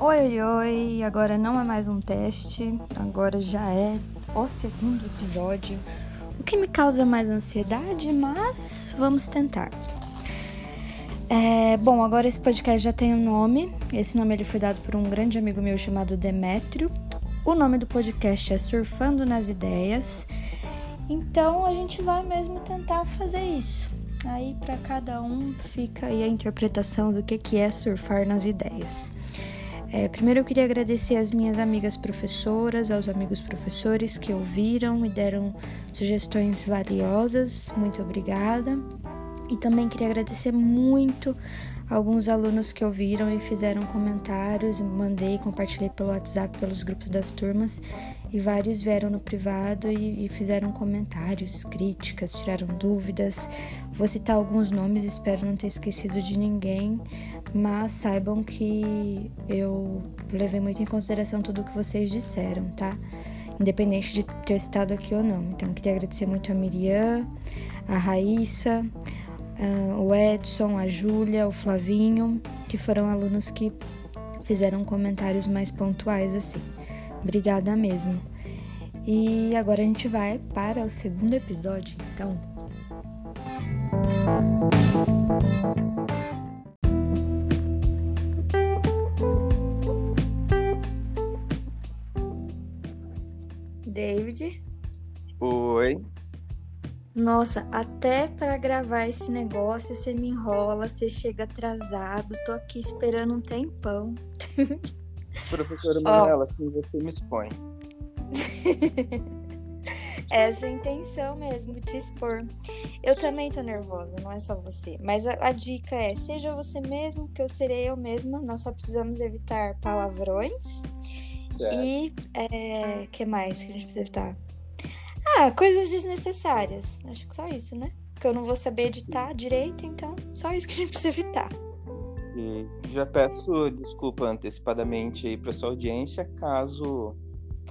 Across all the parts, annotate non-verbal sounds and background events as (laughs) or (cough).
Oi, oi, agora não é mais um teste, agora já é o segundo episódio, o que me causa mais ansiedade, mas vamos tentar. É, bom, agora esse podcast já tem um nome, esse nome ele foi dado por um grande amigo meu chamado Demétrio. O nome do podcast é Surfando nas Ideias, então a gente vai mesmo tentar fazer isso. Aí para cada um fica aí a interpretação do que, que é surfar nas ideias. É, primeiro eu queria agradecer às minhas amigas professoras, aos amigos professores que ouviram e deram sugestões valiosas. Muito obrigada. E também queria agradecer muito alguns alunos que ouviram e fizeram comentários, mandei, compartilhei pelo WhatsApp, pelos grupos das turmas, e vários vieram no privado e, e, fizeram comentários, críticas, tiraram dúvidas. Vou citar alguns nomes, espero não ter esquecido de ninguém, mas saibam que eu levei muito em consideração tudo o que vocês disseram, tá? Independente de ter estado aqui ou não. Então, queria agradecer muito a Miriam, a Raíssa, o Edson, a Júlia, o Flavinho, que foram alunos que fizeram comentários mais pontuais assim. Obrigada mesmo. E agora a gente vai para o segundo episódio, então. David? Oi. Nossa, até para gravar esse negócio você me enrola, você chega atrasado, tô aqui esperando um tempão. (laughs) Professora Manuela, oh. assim você me expõe. (laughs) Essa é a intenção mesmo, te expor. Eu também tô nervosa, não é só você. Mas a, a, dica é: seja você mesmo, que eu serei eu mesma. Nós só precisamos evitar palavrões. Certo. E é, que mais que a gente precisa evitar? Ah, coisas desnecessárias. Acho que só isso, né? Porque eu não vou saber editar direito, então só isso que a gente precisa evitar. E já peço desculpa antecipadamente aí para sua audiência, caso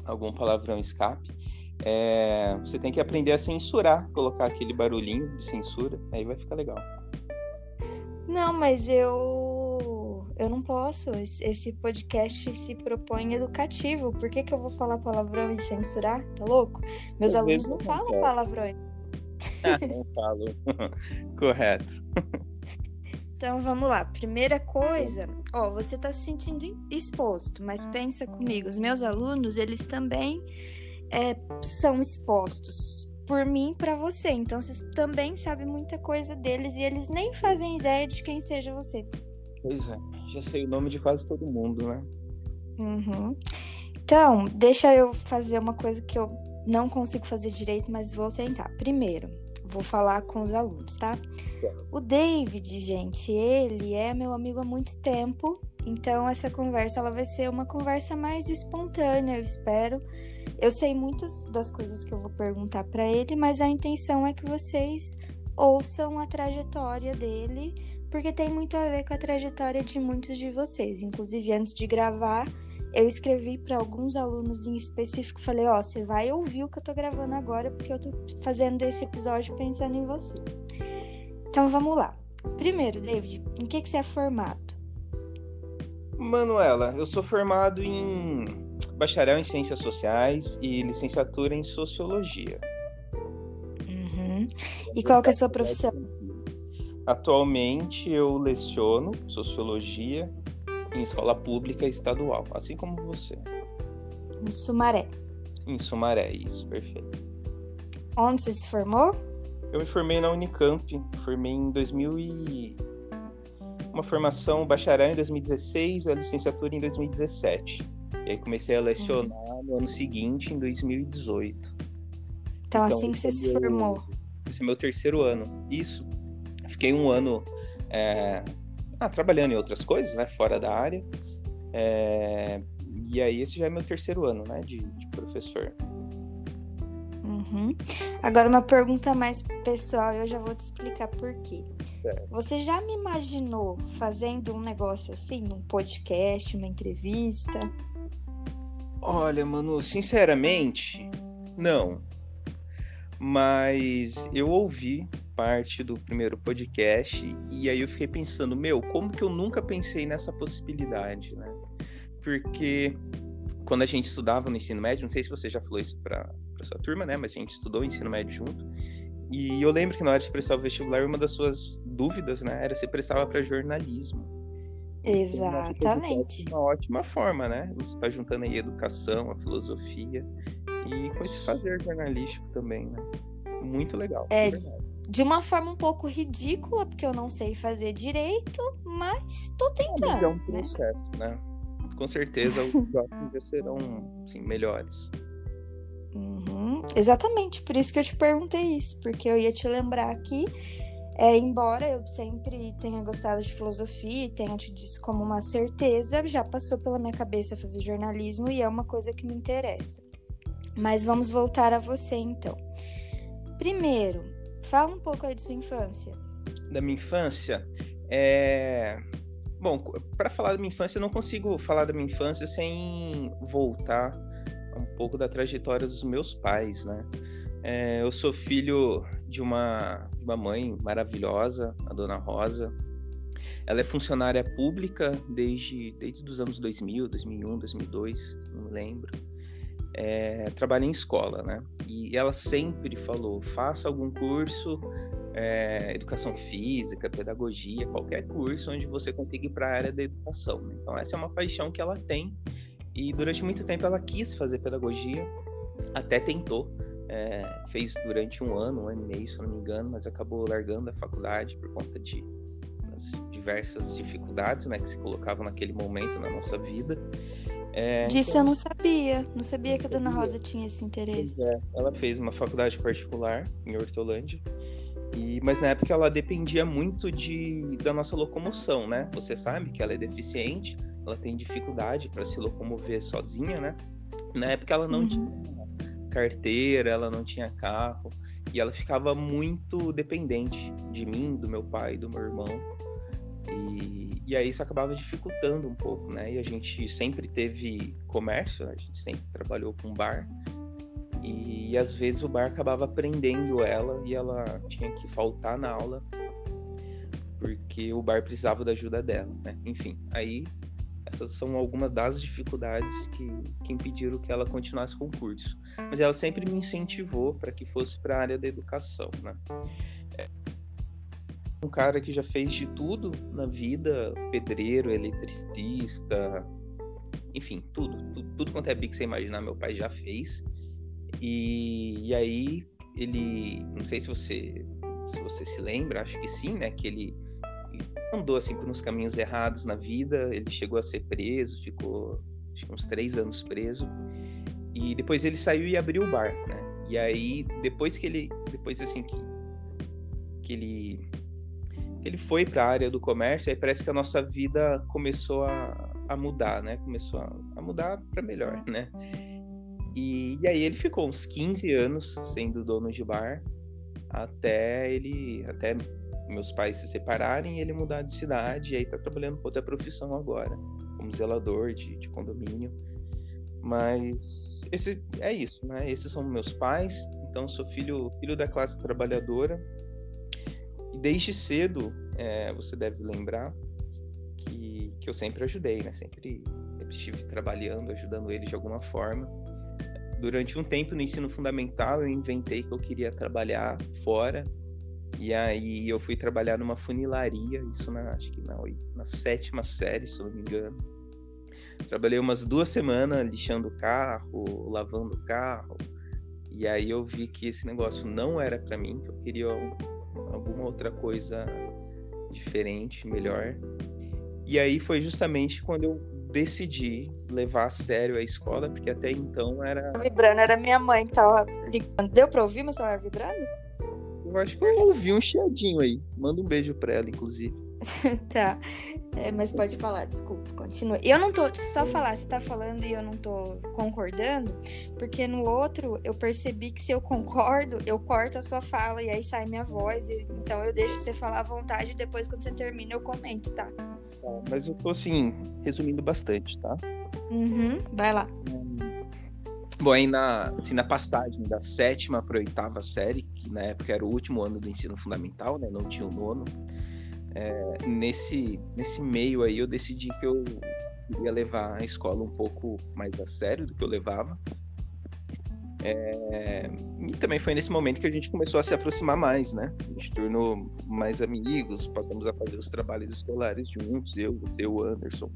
algum palavrão escape. É, você tem que aprender a censurar, colocar aquele barulhinho de censura, aí vai ficar legal. Não, mas eu eu não posso. Esse podcast se propõe educativo. Por que, que eu vou falar palavrão e censurar? Tá louco? Meus Às alunos não falam palavrões. (laughs) não falo. (laughs) Correto. Então vamos lá. Primeira coisa, ó, você está se sentindo exposto, mas pensa comigo, os meus alunos, eles também é, são expostos por mim para você. Então vocês também sabem muita coisa deles e eles nem fazem ideia de quem seja você. Pois é, já sei o nome de quase todo mundo, né? Uhum. Então, deixa eu fazer uma coisa que eu não consigo fazer direito, mas vou tentar. Primeiro, vou falar com os alunos, tá? O David, gente, ele é meu amigo há muito tempo, então essa conversa ela vai ser uma conversa mais espontânea, eu espero. Eu sei muitas das coisas que eu vou perguntar para ele, mas a intenção é que vocês ouçam a trajetória dele, porque tem muito a ver com a trajetória de muitos de vocês. Inclusive, antes de gravar, eu escrevi para alguns alunos em específico, falei, ó, oh, você vai ouvir o que eu tô gravando agora, porque eu tô fazendo esse episódio pensando em você. Então vamos lá. Primeiro, David, em que, que você é formado? Manuela, eu sou formado em bacharel em Ciências Sociais e licenciatura em Sociologia. Uhum. E qual que é a sua profissão? Atualmente eu leciono Sociologia em escola pública estadual, assim como você. Em Sumaré. Em Sumaré, isso, perfeito. Onde você se formou? Eu me formei na Unicamp, formei em 2000 e... uma formação bacharel em 2016, a licenciatura em 2017. E aí comecei a lecionar uhum. no ano seguinte, em 2018. Então, então assim que você se formou? Esse é meu terceiro ano. Isso. Fiquei um ano é, ah, trabalhando em outras coisas, né, fora da área. É, e aí esse já é meu terceiro ano, né, de, de professor. Uhum. Agora, uma pergunta mais pessoal, eu já vou te explicar por quê. Certo. Você já me imaginou fazendo um negócio assim, um podcast, uma entrevista? Olha, mano, sinceramente, não. Mas eu ouvi parte do primeiro podcast e aí eu fiquei pensando, meu, como que eu nunca pensei nessa possibilidade, né? Porque quando a gente estudava no ensino médio, não sei se você já falou isso para sua turma, né? Mas a gente estudou o ensino médio junto. E eu lembro que na hora de prestar o vestibular, uma das suas dúvidas, né, era se prestava para jornalismo. Exatamente. Uma ótima forma, né? Você está juntando aí a educação, a filosofia e com esse fazer jornalístico também, né? Muito legal. É, de uma forma um pouco ridícula, porque eu não sei fazer direito, mas tô tentando. É um né? processo, né? né? com certeza os (laughs) próximos serão assim, melhores. Uhum, exatamente, por isso que eu te perguntei isso, porque eu ia te lembrar que, é, embora eu sempre tenha gostado de filosofia e tenha te dito como uma certeza, já passou pela minha cabeça fazer jornalismo e é uma coisa que me interessa. Mas vamos voltar a você então. Primeiro, fala um pouco aí de sua infância. Da minha infância, é... Bom, para falar da minha infância, eu não consigo falar da minha infância sem voltar um pouco da trajetória dos meus pais, né? É, eu sou filho de uma, uma mãe maravilhosa, a Dona Rosa. Ela é funcionária pública desde, desde os anos 2000, 2001, 2002, não lembro. É, trabalha em escola, né? E ela sempre falou: faça algum curso é, educação física, pedagogia, qualquer curso onde você consiga ir para a área da educação. Né? Então, essa é uma paixão que ela tem e durante muito tempo ela quis fazer pedagogia, até tentou, é, fez durante um ano, um ano e meio, se não me engano, mas acabou largando a faculdade por conta de diversas dificuldades né, que se colocavam naquele momento na nossa vida. É, Disso então, eu não sabia. Não sabia que a Dona Rosa tinha esse interesse. É, ela fez uma faculdade particular em Hortolândia e, mas na época ela dependia muito de, da nossa locomoção, né? Você sabe que ela é deficiente, ela tem dificuldade para se locomover sozinha, né? Na época ela não uhum. tinha carteira, ela não tinha carro e ela ficava muito dependente de mim, do meu pai, do meu irmão. E, e aí isso acabava dificultando um pouco, né? E a gente sempre teve comércio, a gente sempre trabalhou com bar. E, e às vezes o bar acabava prendendo ela e ela tinha que faltar na aula porque o bar precisava da ajuda dela, né? Enfim, aí essas são algumas das dificuldades que, que impediram que ela continuasse com o curso. Mas ela sempre me incentivou para que fosse para a área da educação, né? Um cara que já fez de tudo na vida, pedreiro, eletricista, enfim, tudo, tudo, tudo quanto é bico que você imaginar, meu pai já fez. E, e aí ele, não sei se você se você se lembra, acho que sim, né, que ele andou assim por uns caminhos errados na vida, ele chegou a ser preso, ficou uns três anos preso e depois ele saiu e abriu o bar, né? E aí depois que ele, depois assim que que ele ele foi para a área do comércio, aí parece que a nossa vida começou a, a mudar, né? Começou a, a mudar para melhor, né? E, e aí ele ficou uns 15 anos sendo dono de bar até ele até meus pais se separarem e ele mudar de cidade e aí tá trabalhando com outra profissão agora, como zelador de, de condomínio. Mas esse é isso, né? Esses são meus pais, então sou filho filho da classe trabalhadora e desde cedo é, você deve lembrar que, que eu sempre ajudei, né? Sempre, estive trabalhando, ajudando eles de alguma forma durante um tempo no ensino fundamental eu inventei que eu queria trabalhar fora e aí eu fui trabalhar numa funilaria, isso na, acho que na, na sétima série, se não me engano. Trabalhei umas duas semanas lixando o carro, lavando o carro. E aí eu vi que esse negócio não era para mim, que eu queria alguma outra coisa diferente, melhor. E aí foi justamente quando eu decidi levar a sério a escola, porque até então era. Vibrando, era minha mãe que tava ligando. Deu pra ouvir meu celular vibrando? Eu acho que eu ouvi um chiadinho aí. Manda um beijo pra ela, inclusive. (laughs) tá. É, mas pode falar, desculpa, continua. Eu não tô, só falar, você tá falando e eu não tô concordando, porque no outro eu percebi que se eu concordo, eu corto a sua fala e aí sai minha voz. E, então eu deixo você falar à vontade e depois quando você termina eu comento, tá? tá mas eu tô assim, resumindo bastante, tá? Uhum, vai lá. Bom, aí na, assim, na passagem da sétima para oitava série, que na época era o último ano do ensino fundamental, né? Não tinha o nono é, nesse, nesse meio aí eu decidi que eu queria levar a escola um pouco mais a sério do que eu levava. É, e também foi nesse momento que a gente começou a se aproximar mais, né? A gente tornou mais amigos, passamos a fazer os trabalhos escolares juntos, eu, você, o Anderson.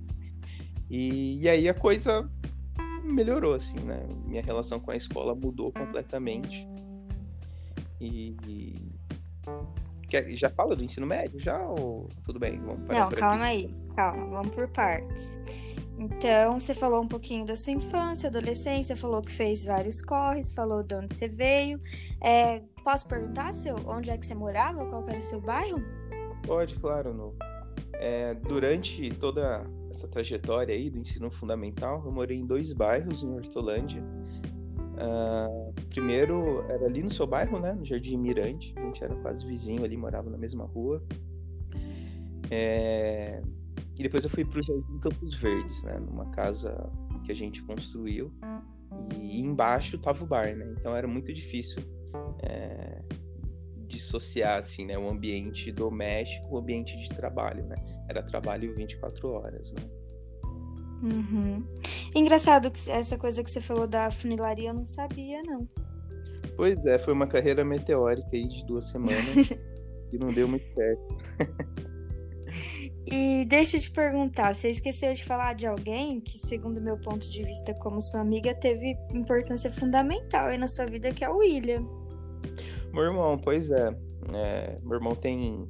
E, e aí a coisa melhorou, assim, né? Minha relação com a escola mudou completamente. E, Já fala do ensino médio? Já ou tudo bem? Vamos Não, calma aí. Calma, vamos por partes. Então, você falou um pouquinho da sua infância, adolescência, falou que fez vários corres, falou de onde você veio. É, posso perguntar seu, onde é que você morava? Qual era o seu bairro? Pode, claro. No, é, durante toda essa trajetória aí do ensino fundamental, eu morei em dois bairros em Hortolândia. Uh, primeiro era ali no seu bairro, né? No Jardim Mirante. A gente era quase vizinho ali, morava na mesma rua. É... E depois eu fui para o Jardim Campos Verdes, né? Numa casa que a gente construiu. E embaixo tava o bar, né? Então era muito difícil é... dissociar, assim, né? O ambiente doméstico, o ambiente de trabalho, né? Era trabalho 24 horas, né? Uhum. Engraçado que essa coisa que você falou da funilaria eu não sabia, não. Pois é, foi uma carreira meteórica aí de duas semanas (laughs) e não deu muito certo. e deixa eu te perguntar, você esqueceu de falar de alguém que, segundo meu ponto de vista como sua amiga, teve importância fundamental aí na sua vida, que é o William. Meu irmão, pois é. é meu irmão tem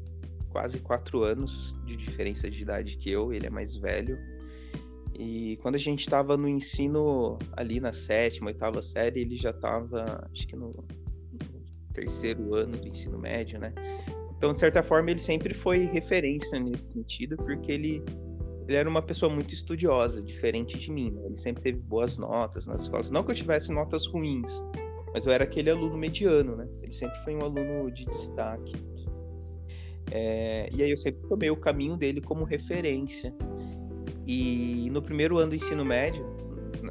quase quatro anos de diferença de idade que eu, ele é mais velho. E quando a gente estava no ensino ali na sétima, oitava série, ele já estava, acho que no, no, terceiro ano do ensino médio, né? Então, de certa forma, ele sempre foi referência nesse sentido, porque ele, ele era uma pessoa muito estudiosa, diferente de mim. Né? Ele sempre teve boas notas nas escolas. Não que eu tivesse notas ruins, mas eu era aquele aluno mediano, né? Ele sempre foi um aluno de destaque. É, e aí eu sempre tomei o caminho dele como referência. E no primeiro ano do ensino médio,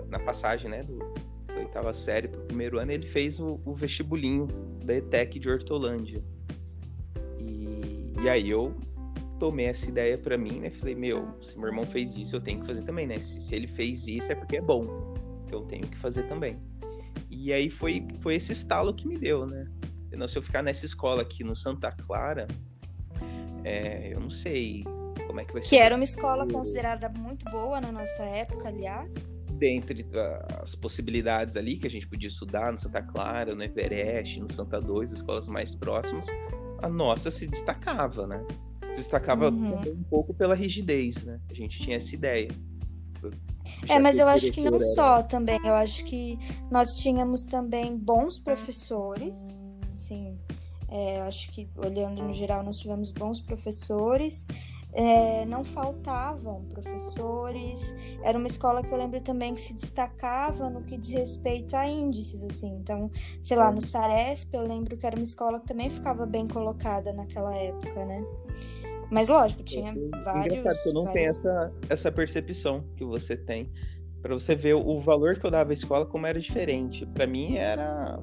na passagem, né, do, da oitava série para o primeiro ano, ele fez o, o, vestibulinho da ETEC de Hortolândia. E, e aí eu tomei essa ideia para mim, né? Falei, meu, se meu irmão fez isso, eu tenho que fazer também, né? Se, se ele fez isso, é porque é bom. Eu tenho que fazer também. E aí foi, foi esse estalo que me deu, né? Não, se eu ficar nessa escola aqui no Santa Clara, é, eu não sei como é que vai ser. Que era uma escola considerada muito boa na nossa época, aliás. Dentre as possibilidades ali que a gente podia estudar no Santa Clara, no Everest, no Santa 2, escolas mais próximas, a nossa se destacava, né? Se destacava uhum. um pouco pela rigidez, né? A gente tinha essa ideia. é, mas eu acho que não era... só também. Eu acho que nós tínhamos também bons professores, sim. É, acho que olhando no geral nós tivemos bons professores é, não faltavam professores. Era uma escola que eu lembro também que se destacava no que diz respeito a índices, assim. Então, sei lá, no Saresp eu lembro que era uma escola que também ficava bem colocada naquela época, né? Mas lógico, tinha é, vários. Engraçado, eu não vários... tenho essa, essa percepção que você tem. para você ver o valor que eu dava à escola como era diferente. Para mim era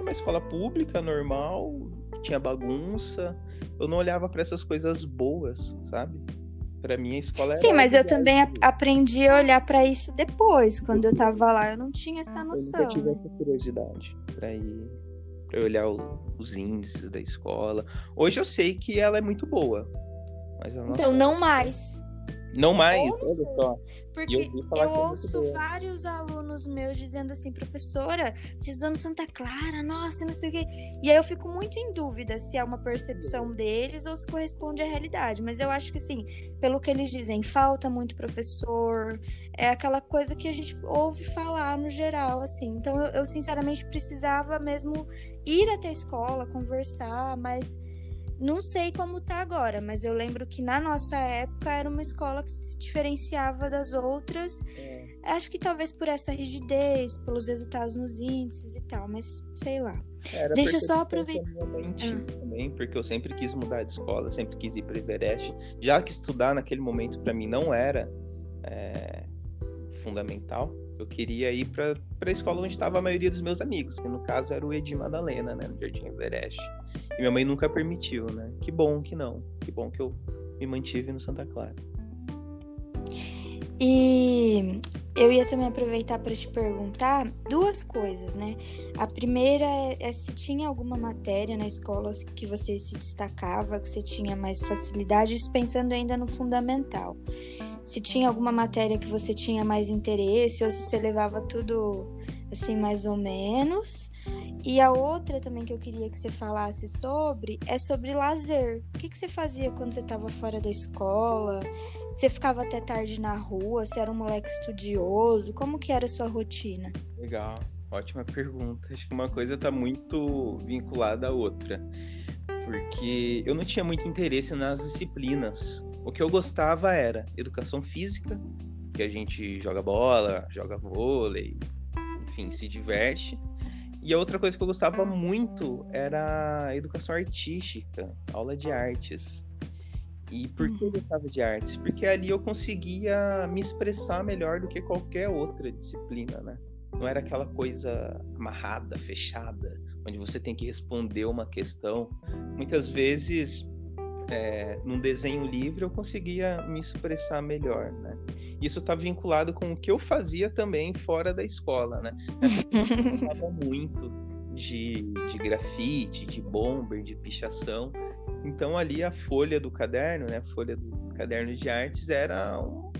uma escola pública, normal, tinha bagunça. Eu não olhava para essas coisas boas, sabe? Para mim a escola era Sim, mas eu também aprendi a olhar para isso depois, quando eu tava lá, eu não tinha essa noção. Eu tive essa curiosidade para ir para olhar o, os índices da escola. Hoje eu sei que ela é muito boa. Mas então não mais. Não mais, olha só. Porque eu, eu é ouço vários alunos meus dizendo assim, professora, vocês estudam Santa Clara, nossa, não sei o quê. E aí eu fico muito em dúvida se é uma percepção deles ou se corresponde à realidade. Mas eu acho que, assim, pelo que eles dizem, falta muito professor, é aquela coisa que a gente ouve falar no geral, assim. Então eu, eu sinceramente precisava mesmo ir até a escola, conversar, mas não sei como tá agora, mas eu lembro que na nossa época era uma escola que se diferenciava das outras. É. Acho que talvez por essa rigidez, pelos resultados nos índices e tal, mas sei lá. Era Deixa eu só aproveitar. Ah. Também, porque eu sempre quis mudar de escola, sempre quis ir para Everest. Já que estudar naquele momento para mim não era é, fundamental, eu queria ir para a escola onde estava a maioria dos meus amigos, que no caso era o Edi Madalena, né, no Jardim Everest. E minha mãe nunca permitiu, né? Que bom que não. Que bom que eu me mantive no Santa Clara. E eu ia também aproveitar para te perguntar duas coisas, né? A primeira é, é, se tinha alguma matéria na escola que você se destacava, que você tinha mais facilidade, pensando ainda no fundamental se tinha alguma matéria que você tinha mais interesse ou se você levava tudo assim mais ou menos. E a outra também que eu queria que você falasse sobre é sobre lazer. O que, que você fazia quando você estava fora da escola? Você ficava até tarde na rua? Você era um moleque estudioso? Como que era a sua rotina? Legal, ótima pergunta. Acho que uma coisa está muito vinculada à outra. Porque eu não tinha muito interesse nas disciplinas o que eu gostava era educação física, que a gente joga bola, joga vôlei, enfim, se diverte. E a outra coisa que eu gostava muito era educação artística, aula de artes. E por que eu uhum. gostava de artes? Porque ali eu conseguia me expressar melhor do que qualquer outra disciplina, né? Não era aquela coisa amarrada, fechada, onde você tem que responder uma questão. Muitas vezes é, num desenho livre eu conseguia me expressar melhor, né? Isso está vinculado com o que eu fazia também fora da escola, né? Eu (laughs) gostava muito de, de grafite, de bomber, de pichação. Então ali a folha do caderno, né? A folha do caderno de artes era um,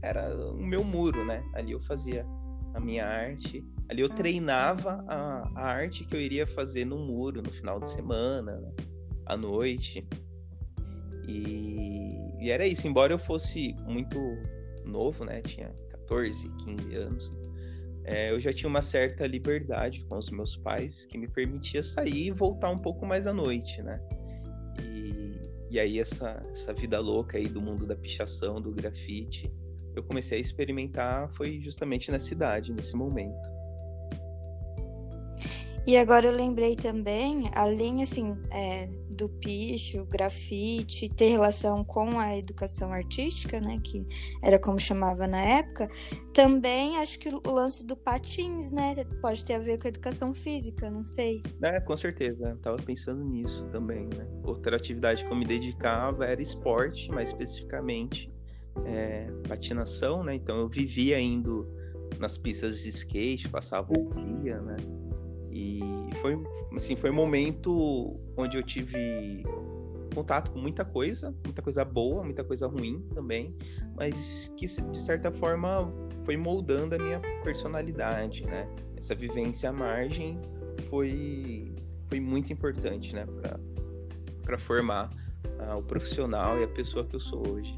era o meu muro, né? Ali eu fazia a minha arte. Ali eu treinava a, a arte que eu iria fazer no muro no final de semana, né? à noite. E, e era isso, embora eu fosse muito novo, né? Tinha 14, 15 anos. É, eu já tinha uma certa liberdade com os meus pais que me permitia sair e voltar um pouco mais à noite, né? E, e aí essa, essa vida louca aí do mundo da pichação, do grafite, eu comecei a experimentar foi justamente na cidade, nesse momento. E agora eu lembrei também, além assim, é, do picho, grafite, ter relação com a educação artística, né, que era como chamava na época, também acho que o lance do patins, né, pode ter a ver com a educação física, não sei. É, com certeza, tava pensando nisso também, né. Outra atividade que eu me dedicava era esporte, mais especificamente é, patinação, né, então eu vivia indo nas pistas de skate, passava o dia, né, e foi, assim, foi um momento onde eu tive contato com muita coisa, muita coisa boa, muita coisa ruim também, mas que de certa forma foi moldando a minha personalidade, né? Essa vivência à margem foi, foi muito importante, né, para formar uh, o profissional e a pessoa que eu sou hoje.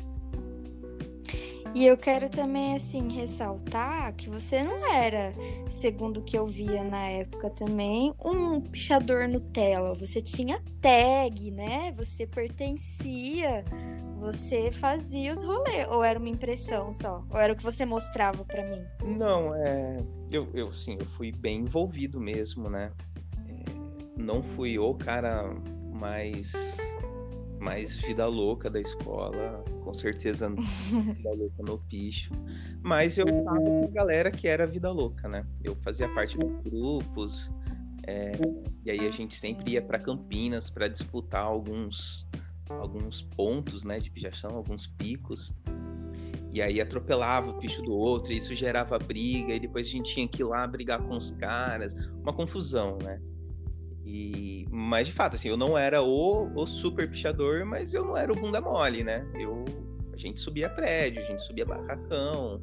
E eu quero também, assim, ressaltar que você não era, segundo o que eu via na época também, um pichador Nutella. Você tinha tag, né? Você pertencia, você fazia os rolês. Ou era uma impressão só? Ou era o que você mostrava para mim? Não, é. Eu, eu, sim, eu fui bem envolvido mesmo, né? É... Não fui o cara mais mais vida louca da escola, com certeza (laughs) vida louca no picho. Mas eu tava com galera que era vida louca, né? Eu fazia parte dos grupos, é, e aí a gente sempre ia para Campinas para disputar alguns alguns pontos, né, de pichação, alguns picos. E aí atropelava o picho do outro, e isso gerava briga, e depois a gente tinha que ir lá brigar com os caras, uma confusão, né? E, mas de fato, assim, eu não era o, o super pichador, mas eu não era o bunda mole, né? Eu, a gente subia prédio, a gente subia barracão,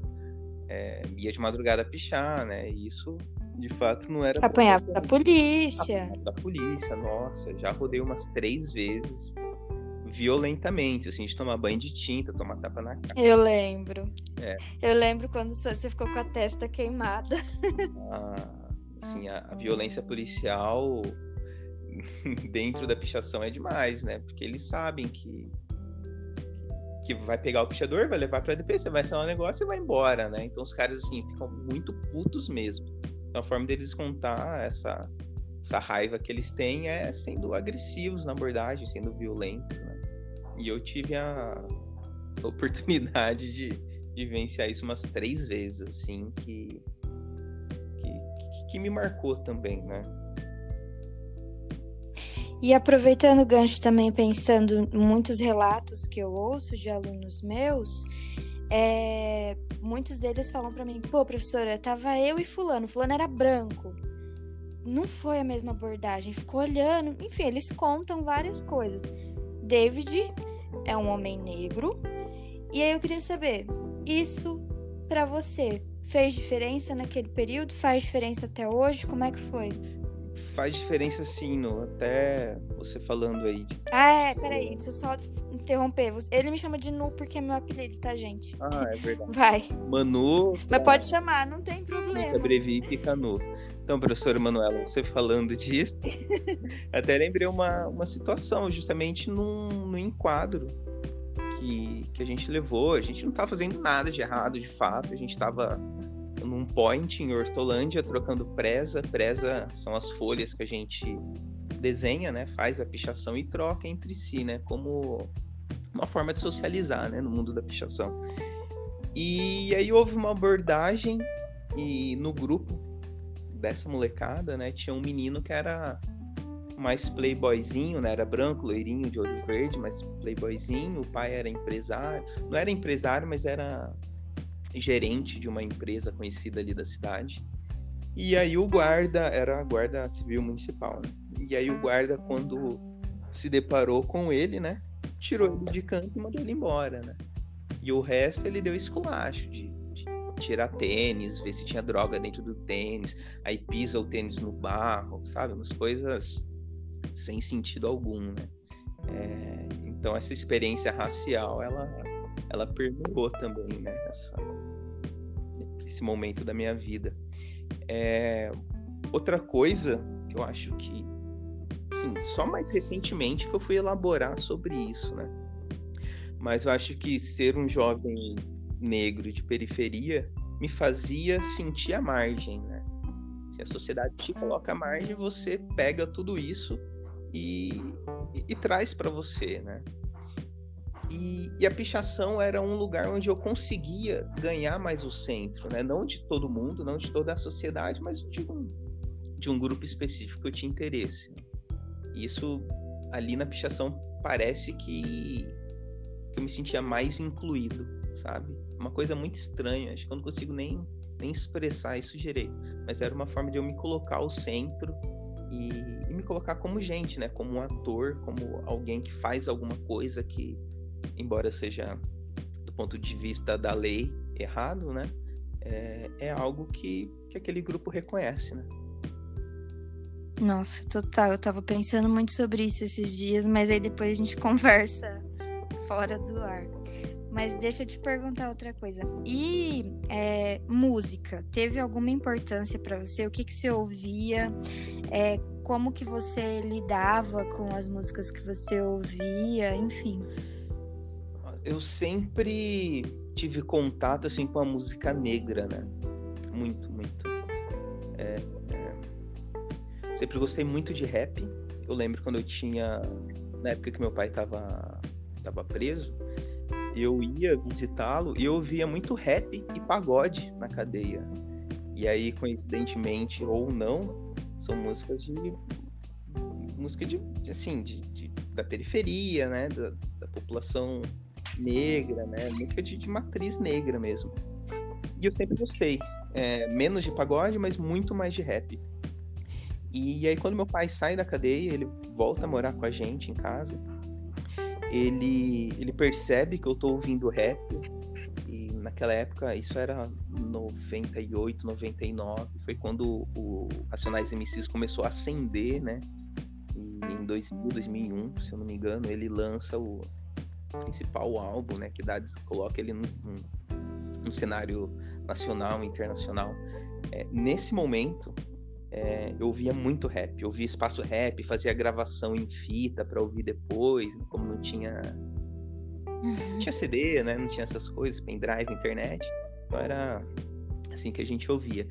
é, ia de madrugada pichar, né? E isso, de fato, não era. Apanhava da polícia. Apanhava da polícia, nossa, já rodei umas três vezes violentamente, assim, de tomar banho de tinta, tomar tapa na cara. Eu lembro. É. Eu lembro quando você ficou com a testa queimada. Ah, assim, a, a violência policial (laughs) dentro da pichação é demais, né? Porque eles sabem que que vai pegar o pichador, vai levar para DP, você vai assinar um negócio e vai embora, né? Então os caras assim ficam muito putos mesmo. Então a forma deles contar essa essa raiva que eles têm é sendo agressivos na abordagem, sendo violentos, né? E eu tive a (laughs) oportunidade de, de vivenciar isso umas três vezes, assim, que, que, que me marcou também, né? E aproveitando o gancho também, pensando em muitos relatos que eu ouço de alunos meus, é, muitos deles falam para mim: pô, professora, tava eu e Fulano, Fulano era branco. Não foi a mesma abordagem, ficou olhando. Enfim, eles contam várias coisas. David é um homem negro. E aí eu queria saber: isso para você fez diferença naquele período? Faz diferença até hoje? Como é que foi? Faz diferença sim, no, até você falando aí. De... Ah, é, peraí, deixa eu só interromper. Ele me chama de Nu porque é meu apelido, tá, gente? Ah, é verdade. Vai. Manu. Mas pode chamar, não tem problema. Abrevia e fica Nu. Então, professora Manuela, você falando disso, (laughs) até lembrei uma, uma situação, justamente num, num enquadro que, que a gente levou. A gente não estava fazendo nada de errado, de fato. A gente estava num point em Hortolândia, trocando presa. Presa são as folhas que a gente desenha, né? Faz a pichação e troca entre si, né? Como uma forma de socializar, né? No mundo da pichação. E aí houve uma abordagem e no grupo dessa molecada, né? Tinha um menino que era mais playboyzinho, né? Era branco, loirinho, de olho verde, mas playboyzinho. O pai era empresário. Não era empresário, mas era gerente de uma empresa conhecida ali da cidade. E aí o guarda, era a guarda civil municipal, né? E aí o guarda, quando se deparou com ele, né? Tirou ele de canto e mandou ele embora, né? E o resto ele deu esculacho de, de tirar tênis, ver se tinha droga dentro do tênis, aí pisa o tênis no barro, sabe? Umas coisas sem sentido algum, né? É, então essa experiência racial, ela ela permeou também, né? Essa, esse momento da minha vida. É, outra coisa que eu acho que, assim, só mais recentemente que eu fui elaborar sobre isso, né? Mas eu acho que ser um jovem negro de periferia me fazia sentir a margem, né? Se a sociedade te coloca à margem, você pega tudo isso e, e, e traz para você, né? E, e, a pichação era um lugar onde eu conseguia ganhar mais o centro, né? Não de todo mundo, não de toda a sociedade, mas de um, de um grupo específico que eu tinha interesse. Né? Isso ali na pichação parece que, que eu me sentia mais incluído, sabe? Uma coisa muito estranha, acho que eu não consigo nem, nem expressar isso direito, mas era uma forma de eu me colocar ao centro e, e me colocar como gente, né? Como um ator, como alguém que faz alguma coisa que embora seja do ponto de vista da lei errado, né? É, é algo que, que aquele grupo reconhece, né? Nossa, total. Eu tava pensando muito sobre isso esses dias, mas aí depois a gente (laughs) conversa fora do ar. Mas deixa eu te perguntar outra coisa. E é, música, teve alguma importância para você? O que, que você ouvia? É, como que você lidava com as músicas que você ouvia? Enfim eu sempre tive contato assim com a música negra, né? Muito, muito. É, é... Sempre gostei muito de rap. Eu lembro quando eu tinha, na época que meu pai tava, tava preso, eu ia visitá-lo e eu ouvia muito rap e pagode na cadeia. E aí, coincidentemente ou não, são músicas de música de, assim, de, de, da periferia, né, da, da população negra, né? Música de, de matriz negra mesmo. E eu sempre gostei. É, menos de pagode, mas muito mais de rap. E aí quando meu pai sai da cadeia, ele volta a morar com a gente em casa. Ele, ele percebe que eu tô ouvindo rap. E naquela época, isso era 98, 99. Foi quando o Racionais MCs começou a ascender, né? E em 2000, 2001, se eu não me engano, ele lança o principal álbum, né, que dá, coloca ele num, num, cenário nacional, internacional. É, nesse momento, é, eu ouvia muito rap. Eu ouvia espaço rap, fazia gravação em fita para ouvir depois, como não tinha. Não tinha CD, né? Não tinha essas coisas, pendrive, internet. Então era assim que a gente ouvia.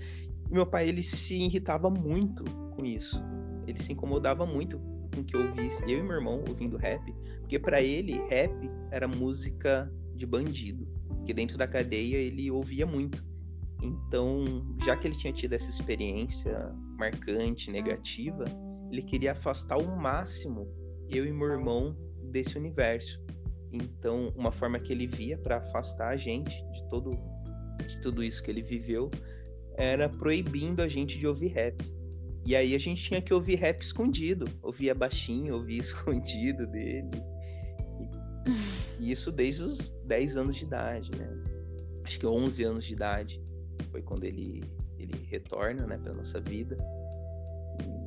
E meu pai, ele se irritava muito com isso. Ele se incomodava muito com que eu ouvisse, eu e meu irmão ouvindo rap, porque para ele, rap era música de bandido. Porque dentro da cadeia ele ouvia muito. Então, já que ele tinha tido essa experiência marcante, negativa, ele queria afastar o máximo eu e meu irmão desse universo. Então, uma forma que ele via para afastar a gente de todo de tudo isso que ele viveu era proibindo a gente de ouvir rap. E aí a gente tinha que ouvir rap escondido, ouvia baixinho, ouvia (laughs) escondido dele. E isso desde os 10 anos de idade, né? Acho que 11 anos de idade foi quando ele, ele retorna, né, para nossa vida.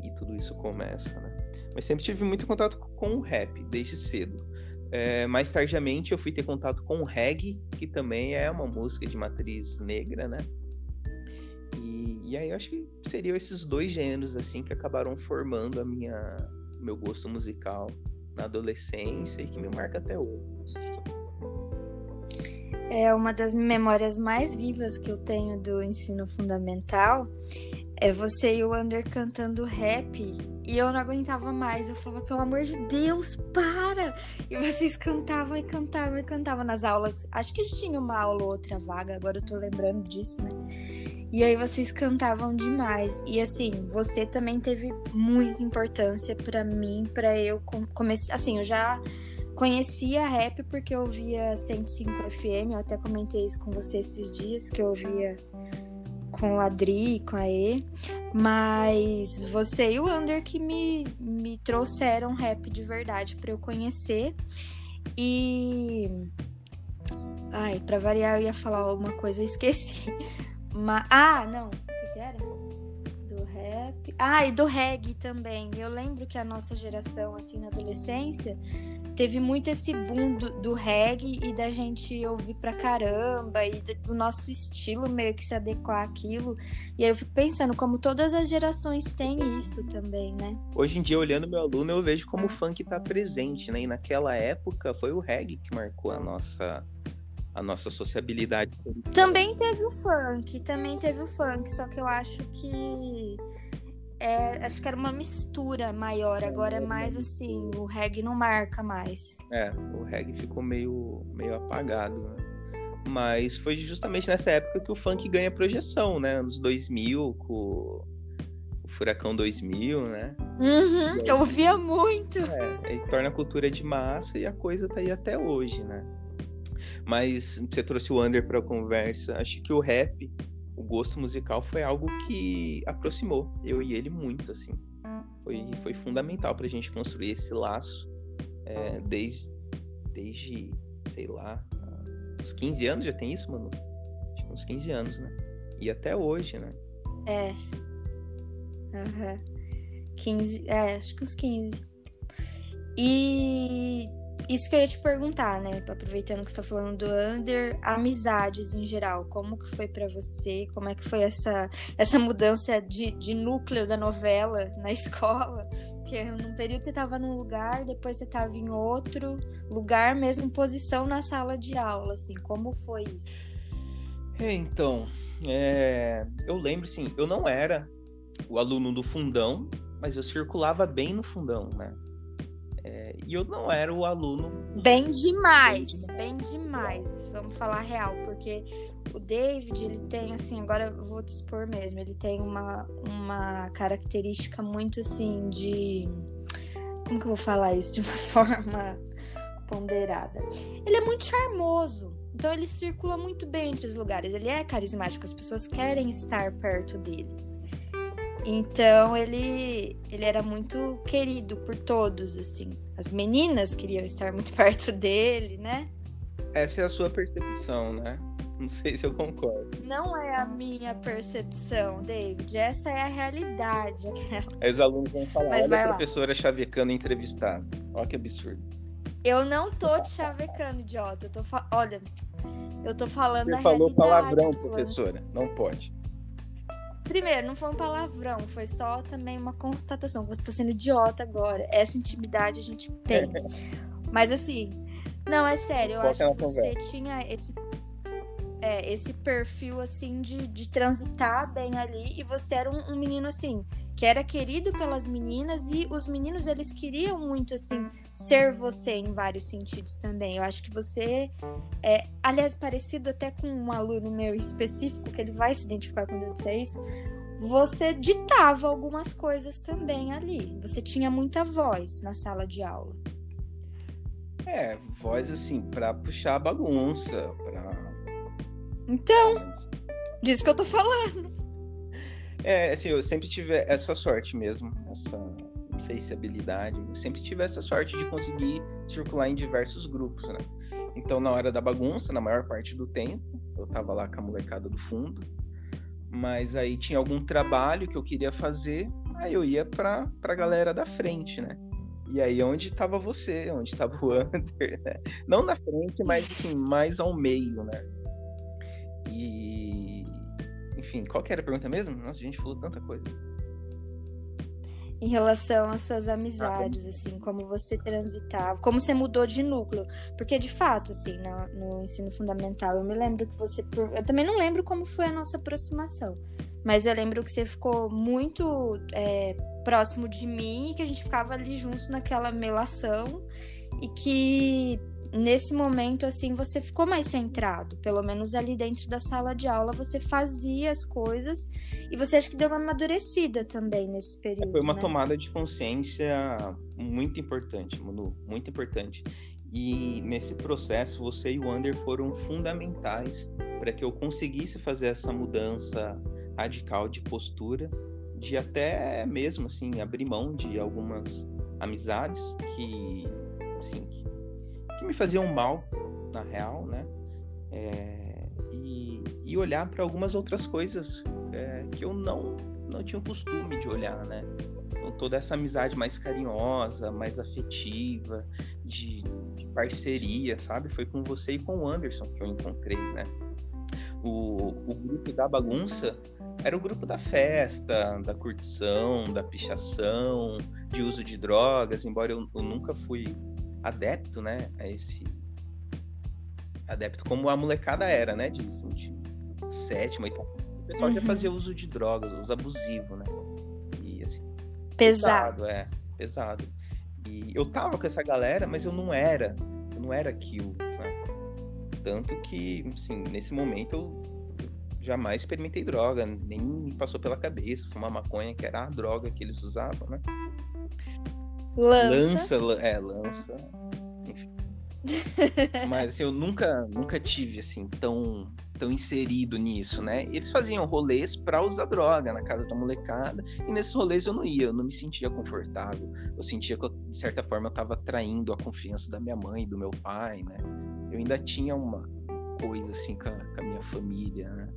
E, e, tudo isso começa, né? Mas sempre tive muito contato com o rap, desde cedo. É, mais tardiamente eu fui ter contato com o reggae, que também é uma música de matriz negra, né? E, aí eu acho que seriam esses dois gêneros, assim, que acabaram formando a minha meu gosto musical na adolescência e que me marca até hoje. É uma das memórias mais vivas que eu tenho do ensino fundamental. É você e o Under cantando rap e eu não aguentava mais. Eu falava, pelo amor de Deus, para! E vocês cantavam e cantavam e cantavam nas aulas. Acho que a gente tinha uma aula ou outra vaga, agora eu tô lembrando disso, né? E aí vocês cantavam demais. E assim, você também teve muita importância para mim, para eu começar. Assim, eu já conhecia rap porque eu ouvia 105 FM, eu até comentei isso com você esses dias, que eu ouvia com o Adri, com a E, mas você e o Under que me, me trouxeram rap de verdade para eu conhecer. E. Ai, pra variar, eu ia falar uma coisa, esqueci. (laughs) Mas... Ah, não. O que, que era? Do rap. Ah, e do reggae também. Eu lembro que a nossa geração, assim, na adolescência, teve muito esse boom do, do, reggae e da gente ouvir pra caramba e do nosso estilo meio que se adequar àquilo. E aí eu fico pensando como todas as gerações têm isso também, né? Hoje em dia, olhando meu aluno, eu vejo como o funk tá presente, né? E naquela época foi o reggae que marcou a nossa a nossa sociabilidade. Também teve o funk, também teve o funk, só que eu acho que é, acho que era uma mistura maior, agora é mais assim, o reggae não marca mais. É, o reggae ficou meio, meio apagado, né? Mas foi justamente nessa época que o funk ganha projeção, né? Anos 2000, com o Furacão 2000, né? Uhum, aí, eu ouvia muito. É, e torna a cultura de massa e a coisa tá aí até hoje, né? Mas você trouxe o Under para a conversa. Acho que o rap, o gosto musical, foi algo que aproximou eu e ele muito, assim. Foi, foi fundamental para a gente construir esse laço é, desde, desde, sei lá, uns 15 anos já tem isso, mano? Acho que uns 15 anos, né? E até hoje, né? É. Aham. Uhum. 15, é, acho que uns 15. E isso que eu ia te perguntar, né? Aproveitando que você tá falando do Under, amizades em geral, como que foi para você? Como é que foi essa, essa mudança de, de núcleo da novela na (laughs) escola? Porque num período você tava num lugar, depois você tava em outro lugar, mesmo posição na sala de aula, assim, como foi isso? É, então, é... eu lembro, assim, eu não era o aluno do fundão, mas eu circulava bem no fundão, né? É, e eu não era o aluno. Bem demais, bem demais. Vamos falar real, porque o David, ele tem, assim, agora eu vou te expor mesmo, ele tem uma, uma característica muito assim de. Como que eu vou falar isso? De uma (laughs) forma ponderada. Ele é muito charmoso. Então ele circula muito bem entre os lugares. Ele é carismático, as pessoas querem estar perto dele. Então ele ele era muito querido por todos, assim. As meninas queriam estar muito (laughs) perto dele, né? Essa é a sua percepção, né? Não sei se eu concordo. Não é a minha percepção, David. Essa é a realidade. Aí os alunos vão falar, Mas olha a professora lá. chavecando entrevistado. Olha que absurdo. Eu não tô te chavecando, idiota. Eu tô fa... Olha, eu tô falando Você a falou realidade. palavrão, professora. Não pode. Primeiro, não foi um palavrão, foi só também uma constatação. Você tá sendo idiota agora. Essa intimidade a gente tem. (laughs) Mas assim, não, é sério, eu Qual acho que você tinha esse é, esse perfil, assim, de, de transitar bem ali. E você era um, um, menino, assim, que era querido pelas meninas. E os meninos, eles queriam muito, assim, ser você em vários sentidos também. Eu acho que você é, aliás, parecido até com um aluno meu específico, que ele vai se identificar disser isso. Você ditava algumas coisas também ali. Você tinha muita voz na sala de aula. É, voz assim, para puxar a bagunça, pra então, disso que eu tô falando. É, assim, eu sempre tive essa sorte mesmo, essa, não sei se habilidade, eu sempre tive essa sorte de conseguir circular em diversos grupos, né? Então, na hora da bagunça, na maior parte do tempo, eu tava lá com a molecada do fundo, mas aí tinha algum trabalho que eu queria fazer, aí eu ia pra, pra galera da frente, né? E aí, onde tava você, onde tava o (laughs) Under, né? Não na frente, mas assim, mais ao meio, né? E. Enfim, qual que era a pergunta mesmo? Nossa, a gente falou tanta coisa. Em relação às suas amizades, ah, assim, como você transitava, como você mudou de núcleo. Porque, de fato, assim, no, no ensino fundamental, eu me lembro que você. Eu também não lembro como foi a nossa aproximação. Mas eu lembro que você ficou muito é, próximo de mim e que a gente ficava ali juntos naquela melação e que nesse momento, assim, você ficou mais centrado. Pelo menos ali dentro da sala de aula, você fazia as coisas e você acha que deu uma amadurecida também nesse período. Foi uma né? tomada de consciência muito importante, Manu, muito importante. E nesse processo, você e o Ander foram fundamentais para que eu conseguisse fazer essa mudança radical de postura, de até mesmo assim abrir mão de algumas amizades que, assim, que me faziam mal, na real, né? É, e, e, olhar para algumas outras coisas é, que eu não, não tinha o costume de olhar, né? Então, toda essa amizade mais carinhosa, mais afetiva, de, de, parceria, sabe? Foi com você e com o Anderson que eu encontrei, né? O, o grupo da bagunça era o grupo da festa, da curtição, da pichação, de uso de drogas, embora eu, eu nunca fui adepto, né, a esse adepto como a molecada era, né, de, assim, de sétima, oitava. O pessoal uhum. já fazia uso de drogas, uso abusivo, né? E assim, pesado, pesado é, pesado. E eu tava com essa galera, mas eu não era, eu não era aquilo, né? Tanto que, assim, nesse momento eu jamais experimentei droga, nem me passou pela cabeça fumar maconha, que era a droga que eles usavam, né? Lança. Lança, é, lança. (laughs) Mas assim, eu nunca, nunca tive assim tão, tão inserido nisso, né? Eles faziam rolês para usar droga na casa da molecada, e nesses rolês eu não ia, eu não me sentia confortável. Eu sentia que, eu, de certa forma, eu estava traindo a confiança da minha mãe, do meu pai, né? Eu ainda tinha uma coisa assim com a, com a minha família, né?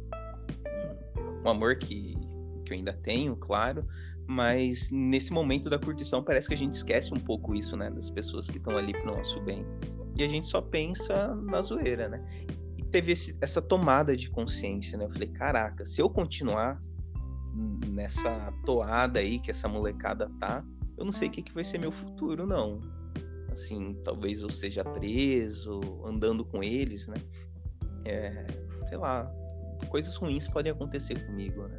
Um, um amor que, que eu ainda tenho, claro, mas nesse momento da curtição parece que a gente esquece um pouco isso, né? Das pessoas que estão ali pro nosso bem. E a gente só pensa na zoeira, né? E teve esse, essa tomada de consciência, né? Eu falei, caraca, se eu continuar nessa toada aí que essa molecada tá, eu não sei o que, que vai ser meu futuro, não. Assim, talvez eu seja preso, andando com eles, né? É, sei lá, coisas ruins podem acontecer comigo, né?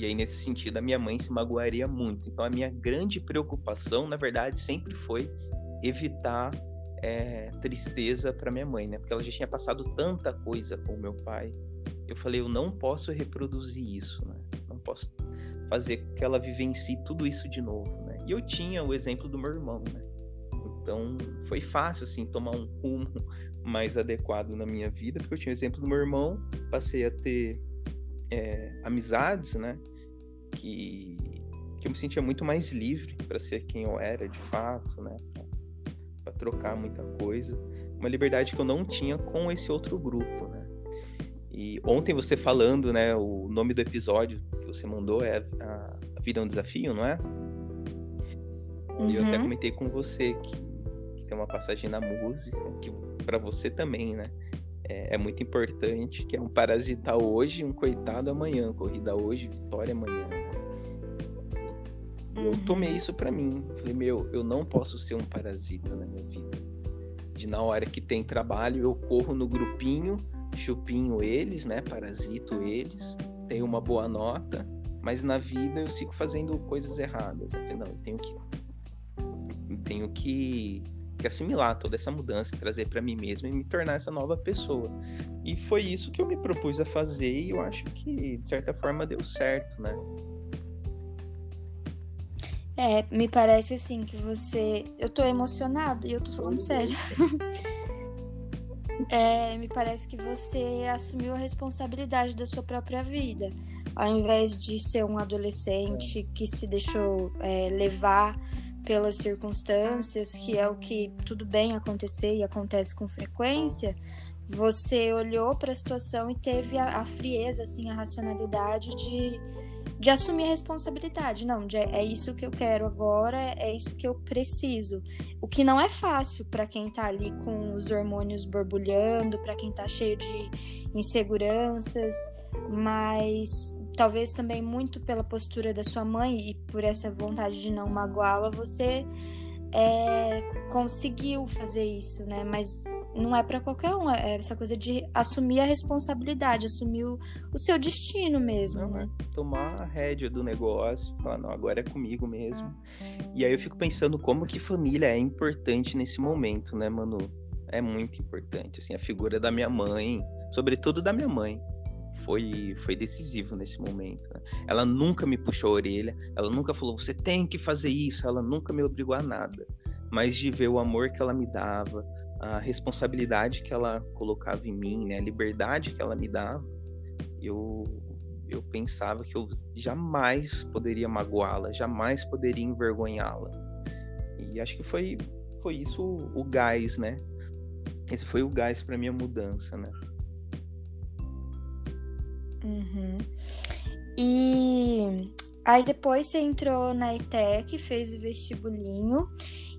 E aí, nesse sentido, a minha mãe se magoaria muito. Então, a minha grande preocupação, na verdade, sempre foi evitar é, tristeza para minha mãe, né? Porque ela já tinha passado tanta coisa com meu pai. Eu falei, eu não posso reproduzir isso, né? Não posso fazer que ela vivencie tudo isso de novo, né? E eu tinha o exemplo do meu irmão, né? Então, foi fácil, assim, tomar um rumo (laughs) mais adequado na minha vida, porque eu tinha o exemplo do meu irmão, passei a ter é, amizades, né? Que, que eu me sentia muito mais livre para ser quem eu era de fato, né? Para trocar muita coisa. Uma liberdade que eu não tinha com esse outro grupo, né? E ontem você falando, né? O nome do episódio que você mandou é A, a Vida é um Desafio, não é? Uhum. E eu até uhum. comentei com você que, que tem uma passagem na música, que para você também, né? É, é, muito importante, que é um parasita hoje, um coitado amanhã, corrida hoje, vitória amanhã. Eu uhum. tomei isso para mim. Falei, meu, eu não posso ser um parasita na minha vida. De na hora que tem trabalho, eu corro no grupinho, chupinho eles, né? Parasito eles, tenho uma boa nota, mas na vida eu sigo fazendo coisas erradas. Eu falei, não, eu tenho que tenho que, que assimilar toda essa mudança, trazer para mim mesmo e me tornar essa nova pessoa. E foi isso que eu me propus a fazer e eu acho que de certa forma deu certo, né? É, me parece assim que você. Eu tô emocionado e eu tô falando sério. (laughs) é, me parece que você assumiu a responsabilidade da sua própria vida. Ao invés de ser um adolescente que se deixou é, levar pelas circunstâncias, que é o que tudo bem acontecer e acontece com frequência, você olhou para a situação e teve a, a, frieza, assim, a racionalidade de, de assumir a responsabilidade. Não, de, é isso que eu quero agora, é isso que eu preciso. O que não é fácil para quem está ali com os hormônios borbulhando, para quem está cheio de inseguranças, mas talvez também muito pela postura da sua mãe e por essa vontade de não magoá-la, você é, conseguiu fazer isso, né? Mas não é para qualquer um, é essa coisa de assumir a responsabilidade, assumir o, o seu destino mesmo, não, né? É tomar a rédea do negócio, falar, não, agora é comigo mesmo. E aí eu fico pensando como que família é importante nesse momento, né, Manu? É muito importante, assim, a figura da minha mãe, sobretudo da minha mãe foi, foi decisivo nesse momento. Né? Ela nunca me puxou a orelha, ela nunca falou, você tem que fazer isso, ela nunca me obrigou a nada. Mas de ver o amor que ela me dava, a responsabilidade que ela colocava em mim, né? a liberdade que ela me dava, eu, eu pensava que eu jamais poderia magoá-la, jamais poderia envergonhá-la. E acho que foi, foi isso o, o gás, né? Esse foi o gás para minha mudança, né? Uhum. E aí depois você entrou na ETEC, fez o vestibulinho.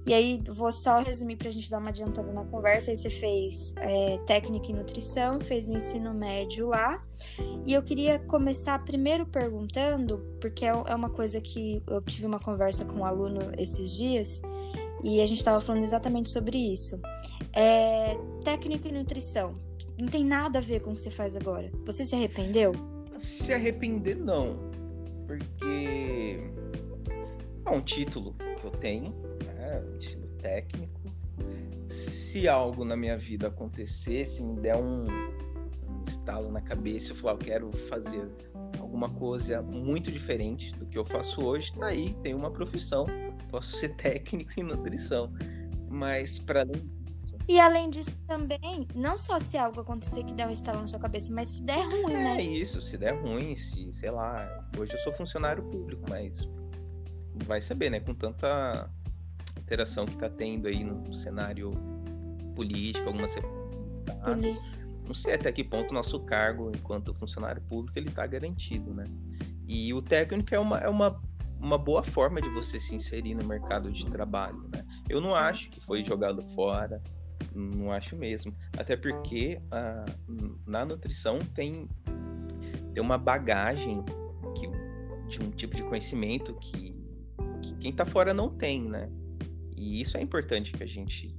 E aí, vou só resumir para a gente dar uma adiantada na conversa. Aí você fez é, técnica em nutrição, fez o ensino médio lá. E eu queria começar primeiro perguntando, porque é, é uma coisa que eu tive uma conversa com um aluno esses dias, e a gente estava falando exatamente sobre isso. É, técnica em nutrição não tem nada a ver com o que você faz agora. Você se arrependeu? Se arrepender, não. Porque é um título que eu tenho, né? ensino técnico. Se algo na minha vida acontecer, se me der um, um estalo na cabeça, eu falar, eu quero fazer alguma coisa muito diferente do que eu faço hoje, tá aí, tem uma profissão, posso ser (laughs) técnico em nutrição. Mas para além e além disso também, não só se algo acontecer que der um estalo na sua cabeça, mas se der ruim, é né? É isso, se der ruim, se, sei lá, hoje eu sou funcionário público, mas vai saber, né? Com tanta interação que tá tendo aí no cenário político, algumas estado, não sei até que ponto o nosso cargo enquanto funcionário público ele tá garantido, né? E o técnico é uma, é uma, uma boa forma de você se inserir no mercado de trabalho, né? Eu não acho que foi jogado fora, não acho mesmo. Até porque uh, na nutrição tem, tem uma bagagem que, de um tipo de conhecimento que, que quem está fora não tem, né? E isso é importante que a gente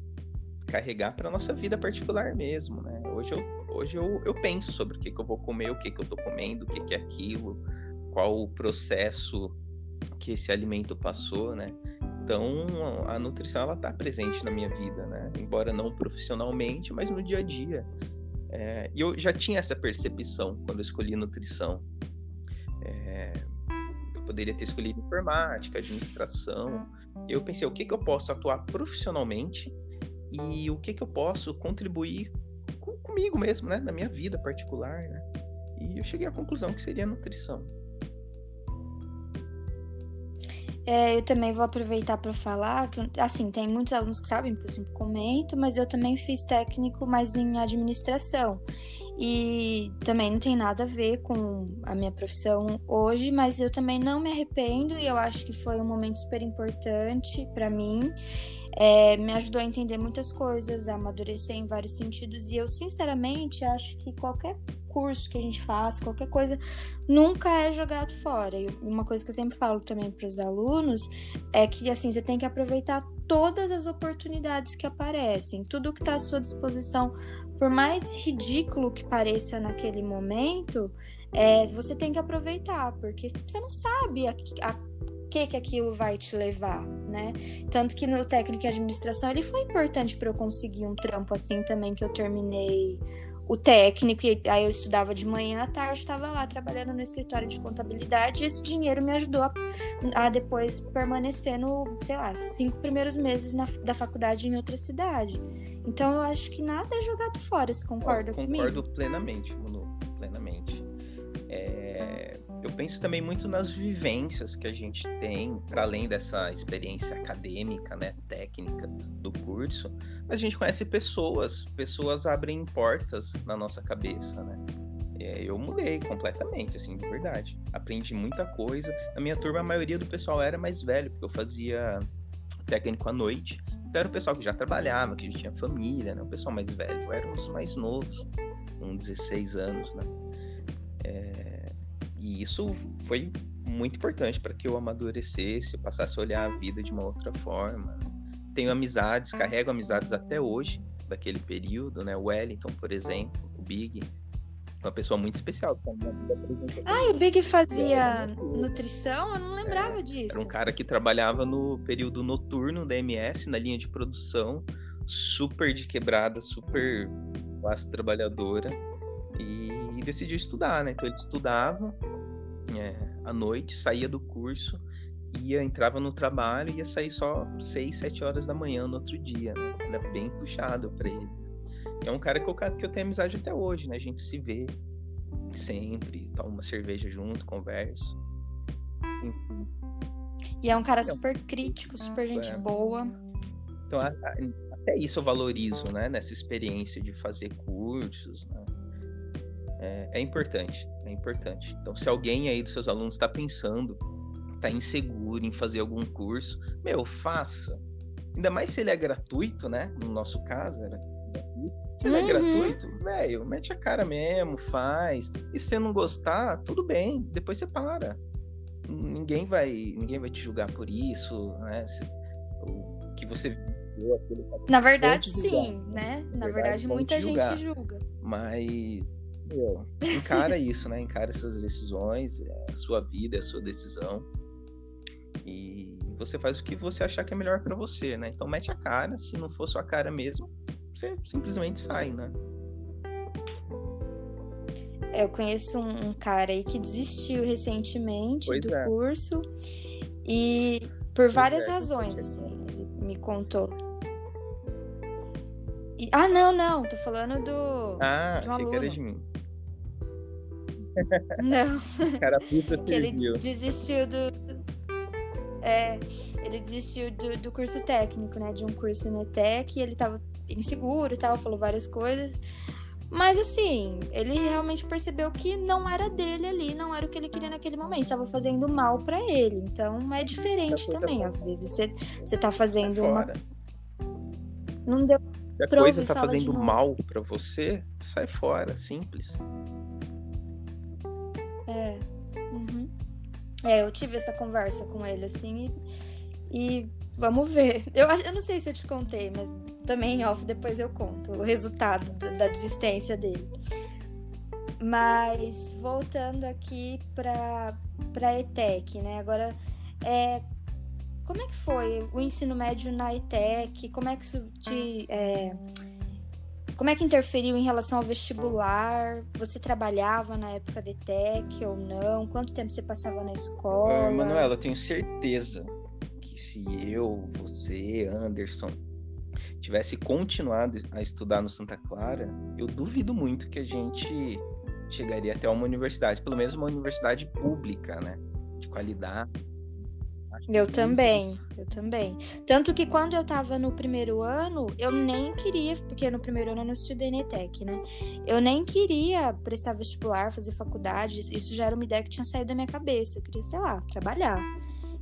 carregar para nossa vida particular mesmo, né? Hoje eu, hoje eu, eu penso sobre o que, que eu vou comer, o que, que eu estou comendo, o que, que é aquilo, qual o processo que esse alimento passou, né? Então, a nutrição ela está presente na minha vida, né? Embora não profissionalmente, mas no dia a dia. É, e eu já tinha essa percepção quando eu escolhi nutrição. É, eu poderia ter escolhido informática, administração. Eu pensei, o que, que eu posso atuar profissionalmente e o que, que eu posso contribuir com, comigo mesmo, né? Na minha vida particular, né? E eu cheguei à conclusão que seria nutrição. É, eu também vou aproveitar para falar que, assim, tem muitos alunos que sabem, porque eu sempre comento, mas eu também fiz técnico, mas em administração. e também não tem nada a ver com a minha profissão hoje, mas eu também não me arrependo e eu acho que foi um momento super importante para mim. É, me ajudou a entender muitas coisas, a amadurecer em vários sentidos e eu sinceramente acho que qualquer curso que a gente faça, qualquer coisa, nunca é jogado fora. E uma coisa que eu sempre falo também para os alunos é que assim você tem que aproveitar todas as oportunidades que aparecem, tudo que está à sua disposição por mais ridículo que pareça naquele momento, é, você tem que aproveitar, porque você não sabe a, a que que aquilo vai te levar, né? Tanto que no técnico de administração ele foi importante para eu conseguir um trampo assim também que eu terminei o técnico e aí eu estudava de manhã à tarde, estava lá trabalhando no escritório de contabilidade e esse dinheiro me ajudou a, a depois permanecer no, sei lá, cinco primeiros meses na, da faculdade em outra cidade. Então eu acho que nada é jogado fora, você concorda eu comigo? Concordo plenamente, Manu, plenamente. Eu penso também muito nas vivências que a gente tem, para além dessa experiência acadêmica, né, técnica do curso, a gente conhece pessoas, pessoas abrem portas na nossa cabeça, né? É, eu mudei completamente, assim, de verdade. Aprendi muita coisa. Na minha turma, a maioria do pessoal era mais velho, porque eu fazia técnico à noite. Então era o pessoal que já trabalhava, que já tinha família, né? O pessoal mais velho. Eu era um dos mais novos, com 16 anos, né? É... E isso foi muito importante para que eu amadurecesse, eu passasse a olhar a vida de uma outra forma. Tenho amizades, carrego amizades até hoje, daquele período, né? O Wellington, por exemplo, o Big, uma pessoa muito especial. Ah, o Big fazia nutrição? Eu não lembrava é, disso. Era um cara que trabalhava no período noturno da MS, na linha de produção, super de quebrada, super classe trabalhadora, e decidiu estudar, né? Então ele estudava é, à noite, saía do curso, ia, entrava no trabalho e ia sair só 6, 7 horas da manhã no outro dia, né? Era bem puxado para ele é um cara que eu, que eu tenho amizade até hoje, né? A gente se vê sempre, toma uma cerveja junto, conversa. Enfim. E é um cara então, super crítico, super gente é. boa. Então, até isso eu valorizo, né? Nessa experiência de fazer cursos, né? É, é importante, é importante. Então, se alguém aí dos seus alunos está pensando, está inseguro em fazer algum curso, meu, faça. Ainda mais se ele é gratuito, né? No nosso caso, era. Se não é uhum. gratuito, velho, mete a cara mesmo, faz. E se você não gostar, tudo bem, depois você para. Ninguém vai, ninguém vai te julgar por isso, né? Se, o que você viu Na verdade, sim, né? Na, Na verdade, verdade muita gente julga. Mas meu, encara (laughs) isso, né? Encara essas decisões, é a sua vida, é a sua decisão. E você faz o que você achar que é melhor para você, né? Então mete a cara, se não for sua cara mesmo, você simplesmente sai, né? Eu conheço um, um cara aí que desistiu recentemente pois do é. curso e por pois várias é, razões, assim, ele me contou. E, ah, não, não, tô falando do. Ah, de um aluno. de mim. Não. Carapuça que ele desistiu do. É, ele desistiu do, do curso técnico, né? De um curso na ETEC ele tava inseguro e tal, falou várias coisas. Mas assim, ele realmente percebeu que não era dele ali, não era o que ele queria naquele momento, estava fazendo mal para ele. Então é diferente também. Às vezes você, você tá fazendo uma. Não deu. Se a coisa tá fazendo mal para você, sai fora, simples. É, eu tive essa conversa com ele assim e, e vamos ver. (laughs) Eu, eu não sei se eu te contei, mas também off depois eu conto o resultado da desistência dele. Mas voltando aqui para para ETEC, né? Agora é como é que foi o ensino médio na ETEC? Como é que isso te é, como é que interferiu em relação ao vestibular? Você trabalhava na época da ETEC ou não? Quanto tempo você passava na escola? Uh, Manuela, eu tenho certeza que se eu, você, Anderson, tivesse continuado a estudar no Santa Clara, eu duvido muito que a gente chegaria até uma universidade, pelo menos uma universidade pública, né? De qualidade. Eu também, eu também. Tanto que quando eu tava no primeiro ano, eu nem queria, porque no primeiro ano eu não estudei na ETEC, né? Eu nem queria prestar vestibular, fazer faculdade, isso já era uma ideia que tinha saído da minha cabeça. Eu queria, sei lá, trabalhar.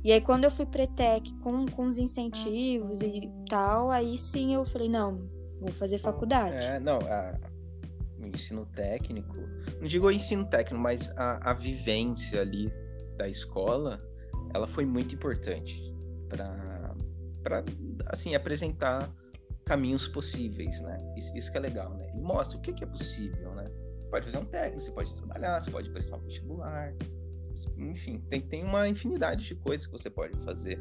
E aí quando eu fui pra ETEC com, com os incentivos e tal, aí sim eu falei, não, vou fazer faculdade. É, não, a, o ensino técnico, não digo o ensino técnico, mas a, a vivência ali da escola ela foi muito importante para assim apresentar caminhos possíveis, né? Isso, isso, que é legal, né? E mostra o que, que é possível, né? Pode fazer um técnico, você pode trabalhar, você pode prestar um vestibular, enfim, tem, tem uma infinidade de coisas que você pode fazer.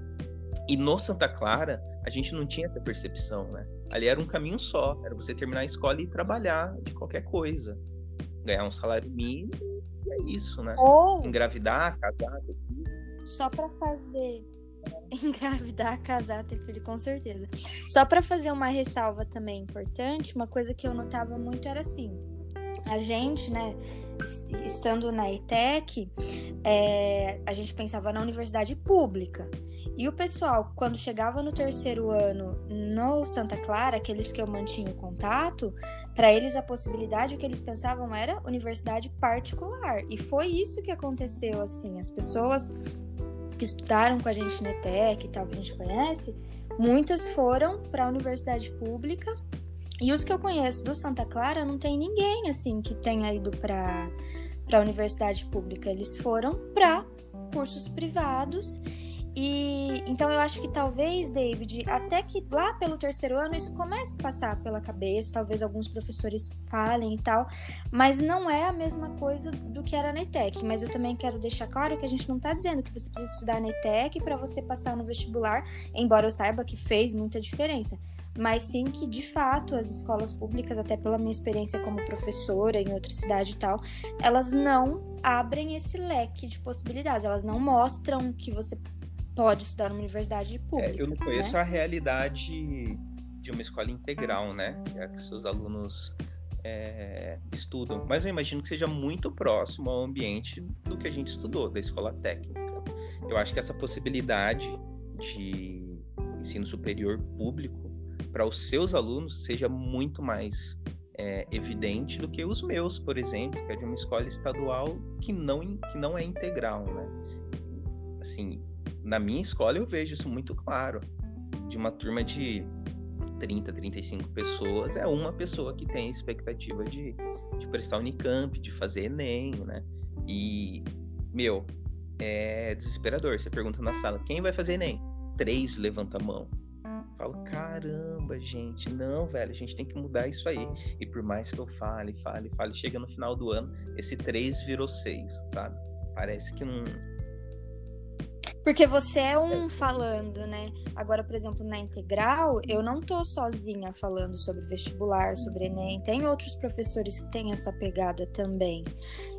E no Santa Clara, a gente não tinha essa percepção, né? Ali era um caminho só, era você terminar a escola e trabalhar de qualquer coisa. Ganhar um salário mínimo, e é isso, né? Ou... Engravidar, casar, só para fazer (laughs) engravidar, casar, ter filho, com certeza. Só para fazer uma ressalva também importante, uma coisa que eu notava muito era assim: a gente, né, estando na ETEC, é, a gente pensava na universidade pública. E o pessoal, quando chegava no terceiro ano no Santa Clara, aqueles que eu mantinha contato, para eles a possibilidade, o que eles pensavam era universidade particular. E foi isso que aconteceu, assim. As pessoas que estudaram com a gente na ETEC e tal, que a gente conhece, muitas foram para a universidade pública. E os que eu conheço do Santa Clara, não tem ninguém assim que tenha ido para a universidade pública. Eles foram para cursos privados e então eu acho que talvez, David, até que lá pelo terceiro ano isso comece a passar pela cabeça, talvez alguns professores falem e tal, mas não é a mesma coisa do que era na ETEC. Mas eu também quero deixar claro que a gente não está dizendo que você precisa estudar na ETEC para você passar no vestibular, embora eu saiba que fez muita diferença mas sim que de fato as escolas públicas, até pela minha experiência como professora em outra cidade e tal, elas não abrem esse leque de possibilidades, elas não mostram que você pode estudar numa universidade pública. É, eu não conheço né? a realidade de uma escola integral, né? Que, é que seus alunos é, estudam, mas eu imagino que seja muito próximo ao ambiente do que a gente estudou, da escola técnica. Eu acho que essa possibilidade de ensino superior público para os seus alunos seja muito mais é, evidente do que os meus, por exemplo, que é de uma escola estadual que não, que não é integral, né? Assim, na minha escola eu vejo isso muito claro. De uma turma de 30, 35 pessoas, é uma pessoa que tem expectativa de, de prestar Unicamp, de fazer Enem, né? E, meu, é desesperador. Você pergunta na sala, quem vai fazer Enem? Três levanta a mão. Falo, caramba, gente, não, velho, a gente tem que mudar isso aí. E por mais que eu fale, fale, fale, chega no final do ano, esse três virou seis, sabe? Parece que não, porque você é um falando, né? Agora, por exemplo, na integral, eu não tô sozinha falando sobre vestibular, sobre Enem. Tem outros professores que têm essa pegada também.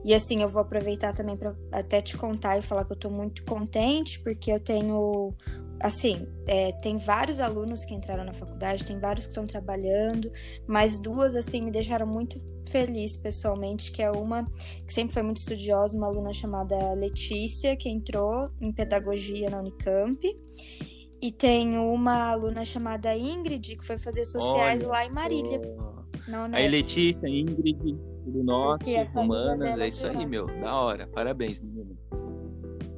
E assim, eu vou aproveitar também para até te contar e falar que eu tô muito contente, porque eu tenho. Assim, é, tem vários alunos que entraram na faculdade, tem vários que estão trabalhando, mas duas, assim, me deixaram muito feliz pessoalmente, que é uma que sempre foi muito estudiosa, uma aluna chamada Letícia, que entrou em pedagogia na Unicamp. E tem uma aluna chamada Ingrid, que foi fazer sociais Olha, lá em Marília. Aí, Letícia, Ingrid, tudo nosso, humanas, é isso aí, meu. Da hora. Parabéns, menina.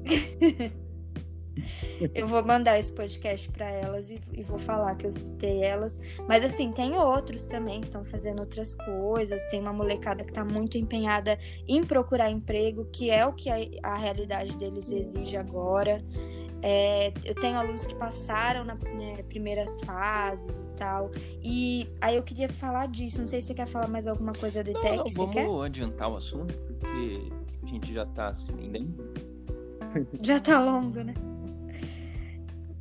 (laughs) Eu vou mandar esse podcast para elas e, e, vou falar que eu citei elas. Mas assim, tem outros também que estão fazendo outras coisas. Tem uma molecada que está muito empenhada em procurar emprego, que é o que a, a realidade deles exige agora. É, eu tenho alunos que passaram nas né, primeiras fases e tal. E aí eu queria falar disso. Não sei se você quer falar mais alguma coisa de tech. vamos quer? adiantar o assunto, porque a gente já está se estendendo. Já tá longo, né?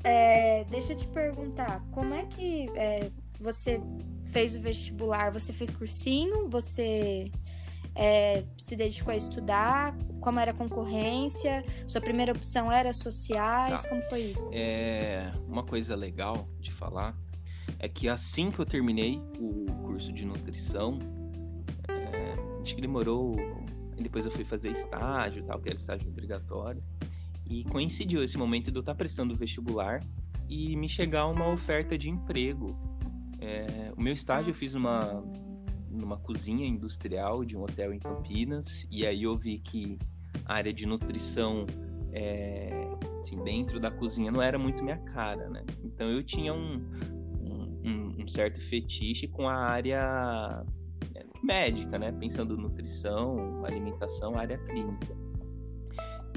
É, deixa eu te perguntar, como é que é, você fez o vestibular? Você fez cursinho? Você é, se dedicou a estudar? Como era a concorrência? Sua primeira opção era sociais? Tá. Como foi isso? É, uma coisa legal de falar é que assim que eu terminei o curso de nutrição, é, acho que demorou. Depois eu fui fazer estágio, tal, que era estágio obrigatório. E coincidiu esse momento de eu estar prestando o vestibular e me chegar uma oferta de emprego. É, o meu estágio eu fiz numa, numa cozinha industrial de um hotel em Campinas, e aí eu vi que a área de nutrição é, assim, dentro da cozinha não era muito minha cara, né? Então eu tinha um, um, um certo fetiche com a área é, médica, né? Pensando nutrição, alimentação, área clínica.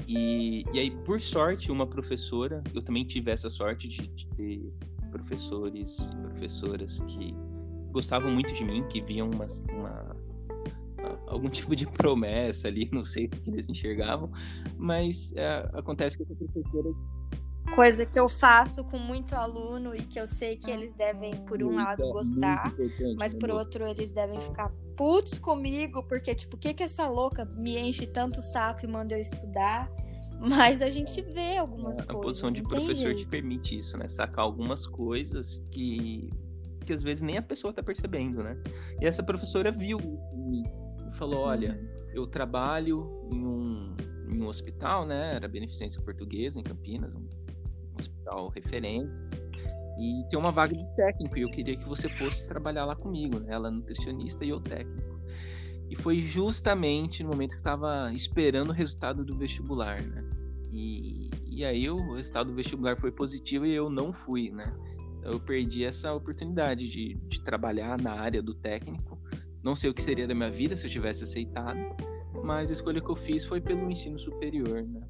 E, e aí, por sorte, uma professora, eu também tive essa sorte de, de ter professores e professoras que gostavam muito de mim, que viam uma, uma, algum (laughs) tipo de promessa ali, não sei o que eles enxergavam, mas é, acontece que essa professora coisa que eu faço com muito aluno e que eu sei que eles devem, por um lado, é gostar, mas por outro, eles devem ficar putos comigo, porque, tipo, o que que essa louca me enche tanto saco e manda eu estudar? (laughs) Mas a gente vê algumas a coisas. A posição de professor te permite isso, né? Sacar algumas coisas que, que às vezes nem a pessoa tá percebendo, né? E essa professora viu e falou: olha, uhum. eu trabalho em um, em um hospital, né? Era Beneficência Portuguesa, em Campinas, um hospital referente. E tem uma vaga de técnico e eu queria que você fosse trabalhar lá comigo, né? Ela é nutricionista e eu técnico. E foi justamente no momento que estava esperando o resultado do vestibular, né? E, e aí o resultado do vestibular foi positivo e eu não fui, né? Eu perdi essa oportunidade de, de trabalhar na área do técnico. Não sei o que seria da minha vida se eu tivesse aceitado, mas a escolha que eu fiz foi pelo ensino superior, né?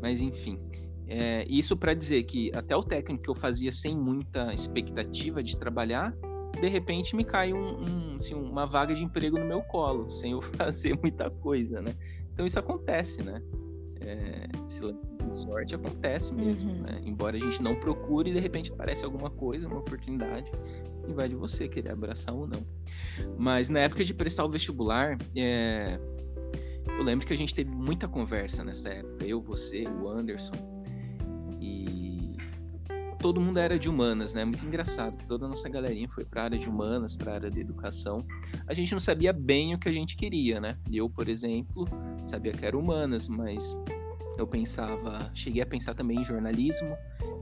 Mas enfim, é, isso para dizer que até o técnico que eu fazia sem muita expectativa de trabalhar, de repente me cai um, um, assim, uma vaga de emprego no meu colo, (laughs) sem eu fazer muita coisa, né? Então isso acontece, né? É, esse de sorte acontece mesmo, uhum. né? Embora a gente não procure, de repente aparece alguma coisa, uma oportunidade, e vai de você querer abraçar ou não. Mas na época de prestar o vestibular, é... eu lembro que a gente teve muita conversa nessa época, eu, você, o Anderson, todo mundo era de humanas, né? Muito engraçado. Toda a nossa galerinha foi para a área de humanas, para a área de educação. A gente não sabia bem o que a gente queria, né? Eu, por exemplo, sabia que era humanas, mas eu pensava, cheguei a pensar também em jornalismo,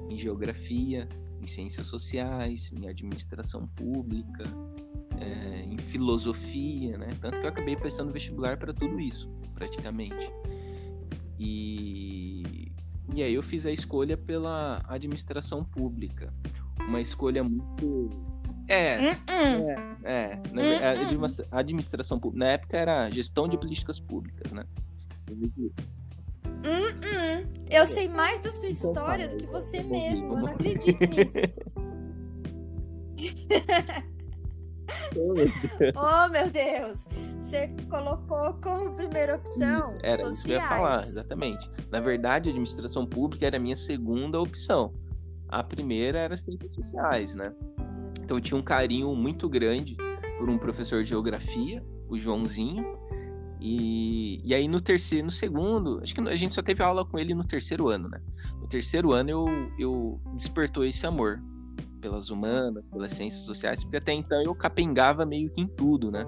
em geografia, em ciências sociais, em administração pública, é, em filosofia, né? Tanto que eu acabei prestando vestibular para tudo isso, praticamente. E e aí eu fiz a escolha pela administração pública. Uma escolha muito. É, uh -uh. é, é. Na, uh a administração pública. Na época era gestão de políticas públicas, né? Eu sei mais da sua então, história do que você mesmo. Eu não acredito nisso. (laughs) (laughs) oh, meu Deus! Você colocou como primeira opção. Isso, era sociais. isso que eu ia falar, exatamente. Na verdade, a administração pública era a minha segunda opção. A primeira era ciências sociais, né? Então eu tinha um carinho muito grande por um professor de geografia, o Joãozinho. E, e aí no terceiro, no segundo, acho que a gente só teve aula com ele no terceiro ano, né? No terceiro ano eu, eu despertou esse amor pelas humanas, pelas ciências sociais, porque até então eu capengava meio que em tudo, né?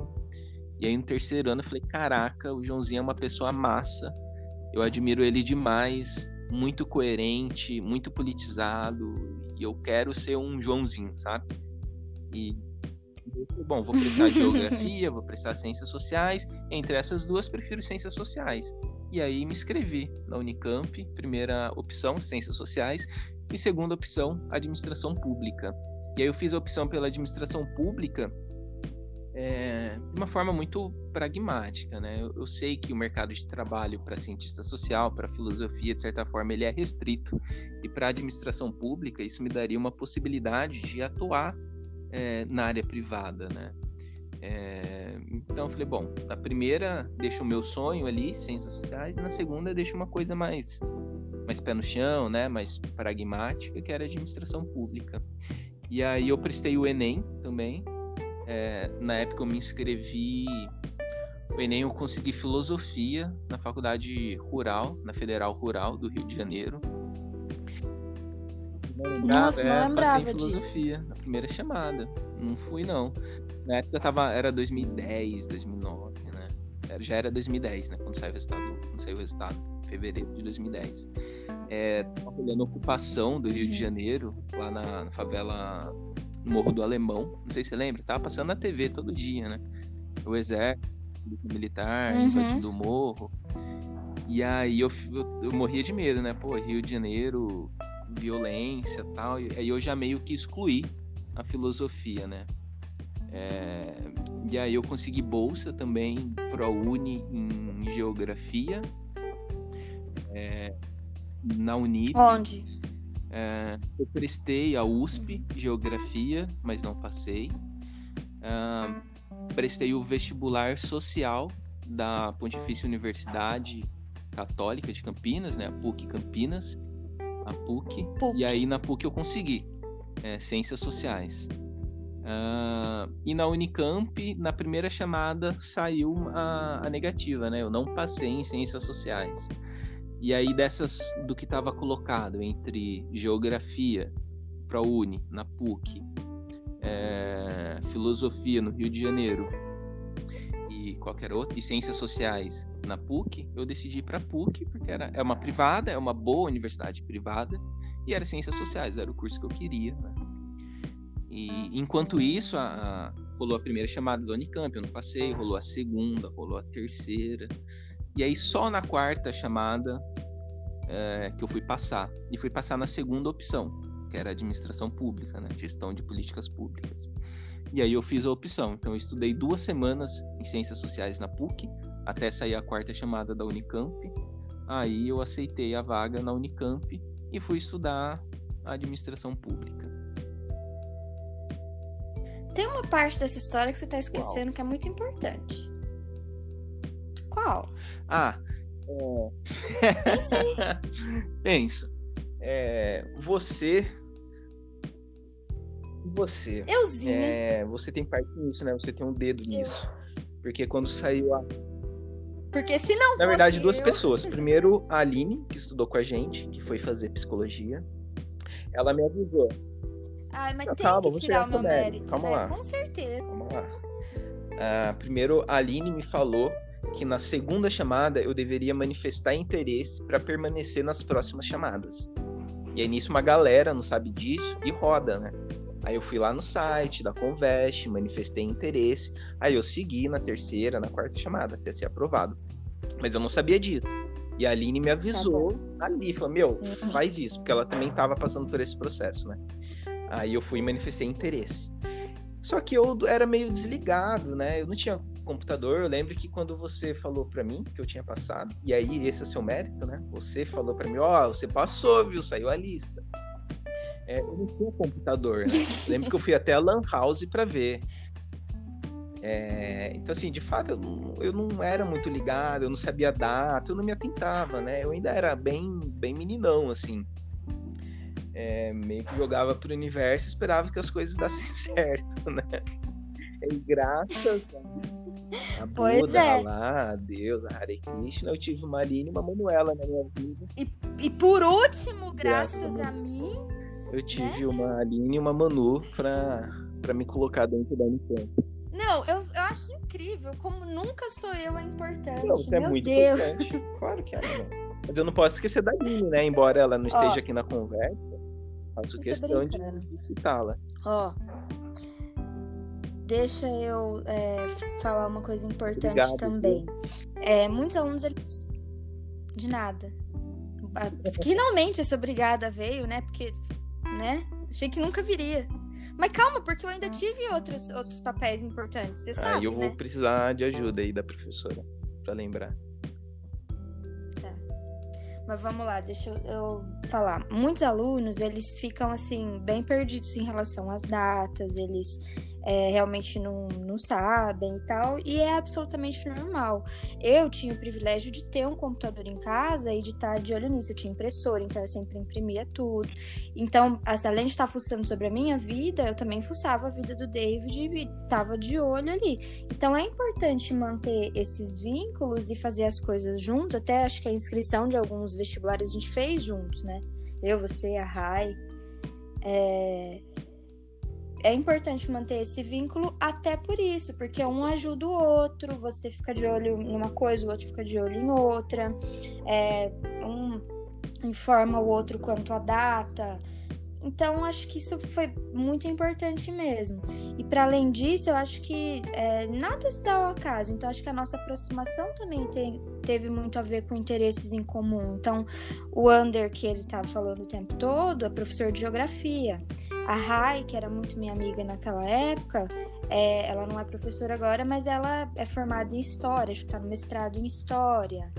E aí no terceiro ano eu falei, caraca, o Joãozinho é uma pessoa massa, eu admiro ele demais, muito coerente, muito politizado, e eu quero ser um Joãozinho, sabe? E bom, vou prestar (laughs) geografia, vou prestar ciências sociais. Entre essas duas, prefiro ciências sociais. E aí me inscrevi na Unicamp, primeira opção, ciências sociais, e segunda opção, administração pública. E aí eu fiz a opção pela administração pública é, de uma forma muito pragmática, né? Eu, eu sei que o mercado de trabalho para cientista social, para filosofia, de certa forma, ele é restrito e para administração pública isso me daria uma possibilidade de atuar é, na área privada, né? É, então eu falei, bom, na primeira deixo o meu sonho ali, ciências sociais, e na segunda deixo uma coisa mais mais pé no chão, né, mais pragmática, que era administração pública. E aí eu prestei o Enem também. É, na época eu me inscrevi. O Enem eu consegui filosofia na faculdade rural, na Federal Rural do Rio de Janeiro. Nossa, é, não lembrava passei em filosofia disso. na primeira chamada. Não fui não. Na época eu tava, era 2010, 2009, né? Já era 2010, né? Quando saiu o resultado, quando saiu o resultado fevereiro de 2010. É, olhando a ocupação do Rio de. Janeiro, lá na, na favela Morro do Alemão. Não sei se você lembra, tava passando na TV todo dia, né? O exército, polícia militar, uhum. invadindo o morro. E aí eu, eu, eu, morria de medo, né? Pô, Rio de Janeiro, violência tal. E aí eu já meio que excluí a filosofia, né? É, e aí eu consegui bolsa também pro Uni em geografia. É, na Unip. Onde? É, eu prestei a USP Geografia, mas não passei. É, prestei o vestibular social da Pontifícia Universidade Católica de Campinas, né? A PUC Campinas, a PUC. PUC. E aí na PUC eu consegui é, Ciências Sociais. Uh, e na Unicamp, na primeira chamada, saiu a, a, negativa, né? Eu não passei em Ciências Sociais. E aí dessas do que estava colocado entre geografia para Uni na PUC, é, filosofia no Rio de Janeiro e qualquer outro e ciências sociais na PUC, eu decidi ir para PUC porque era é uma privada, é uma boa universidade privada e era ciências sociais, era o curso que eu queria. Né? E enquanto isso, a, a, rolou a primeira chamada do Unicamp, eu não passei, rolou a segunda, rolou a terceira. E aí só na quarta chamada é, que eu fui passar. E fui passar na segunda opção, que era administração pública, né? gestão de políticas públicas. E aí eu fiz a opção. Então eu estudei duas semanas em ciências sociais na PUC, até sair a quarta chamada da Unicamp. Aí eu aceitei a vaga na Unicamp e fui estudar administração pública. Tem uma parte dessa história que você está esquecendo Qual? que é muito importante. Qual? Ah, é... (laughs) Penso. É, você. Você. Euzinho. É, você tem parte nisso, né? Você tem um dedo eu. nisso. Porque quando saiu a. Porque se não Na verdade, duas eu... pessoas. Primeiro, a Aline, que estudou com a gente, que foi fazer psicologia. Ela me avisou. Ai, mas tem calma, que tirar o meu mérito, Calma né? lá. Com certeza. Calma lá. Uh, primeiro, a Aline me falou que na segunda chamada eu deveria manifestar interesse para permanecer nas próximas chamadas. E aí nisso uma galera não sabe disso e roda, né? Aí eu fui lá no site da Convest, manifestei interesse, aí eu segui na terceira, na quarta chamada, até ser aprovado. Mas eu não sabia disso. E a Aline me avisou tá ali, falou, meu, uhum. faz isso, porque ela também estava passando por esse processo, né? Aí eu fui e manifestei interesse. Só que eu era meio desligado, né? Eu não tinha computador. Eu lembro que quando você falou para mim que eu tinha passado, e aí esse é seu mérito, né? Você falou para mim, ó, oh, você passou, viu? Saiu a lista. É, eu não tinha computador, né? (laughs) lembro que eu fui até a Lan House para ver. É, então, assim, de fato, eu não, eu não, era muito ligado, eu não sabia data, eu não me atentava, né? Eu ainda era bem, bem meninão, assim. É, meio que jogava pro universo e esperava que as coisas dessem (laughs) certo, né? E graças a Buda, é. lá, a Deus, a Hare Krishna, eu tive uma Aline e uma Manuela na minha vida. E, e por último, graças, graças a mim, eu tive né? uma Aline e uma Manu pra, pra me colocar dentro da Unicamp. Não, eu, eu acho incrível como nunca sou eu a importante. Não, você é Meu é muito Deus. importante. Claro que é, não. Mas eu não posso esquecer da Aline, né? Embora ela não esteja Ó, aqui na conversa, faço questão de, de citá-la. Ó, deixa eu é, falar uma coisa importante Obrigado, também. É, muitos alunos, eles. De nada. Finalmente essa obrigada veio, né? Porque, né? Achei que nunca viria. Mas calma, porque eu ainda tive outros, outros papéis importantes, você ah, sabe. Ah, eu vou né? precisar de ajuda aí da professora, para lembrar. Mas vamos lá, deixa eu falar. Muitos alunos, eles ficam, assim, bem perdidos em relação às datas, eles é, realmente não, não sabem e tal, e é absolutamente normal. Eu tinha o privilégio de ter um computador em casa e de estar de olho nisso. Eu tinha impressora, então eu sempre imprimia tudo. Então, além de estar fuçando sobre a minha vida, eu também fuçava a vida do David e estava de olho ali. Então, é importante manter esses vínculos e fazer as coisas juntos. Até acho que a inscrição de alguns vestibulares a gente fez juntos, né? Eu, você, a Rai. É é importante manter esse vínculo até por isso, porque um ajuda o outro, você fica de olho numa coisa, o outro fica de olho em outra, é, um informa o outro quanto à data. Então, acho que isso foi muito importante mesmo. E para além disso, eu acho que é, nada se dá ao acaso. Então, acho que a nossa aproximação também tem, teve muito a ver com interesses em comum. Então, o Ander, que ele estava falando o tempo todo, é professor de geografia. A Rai, que era muito minha amiga naquela época, é, ela não é professora agora, mas ela é formada em história, acho que está no mestrado em história.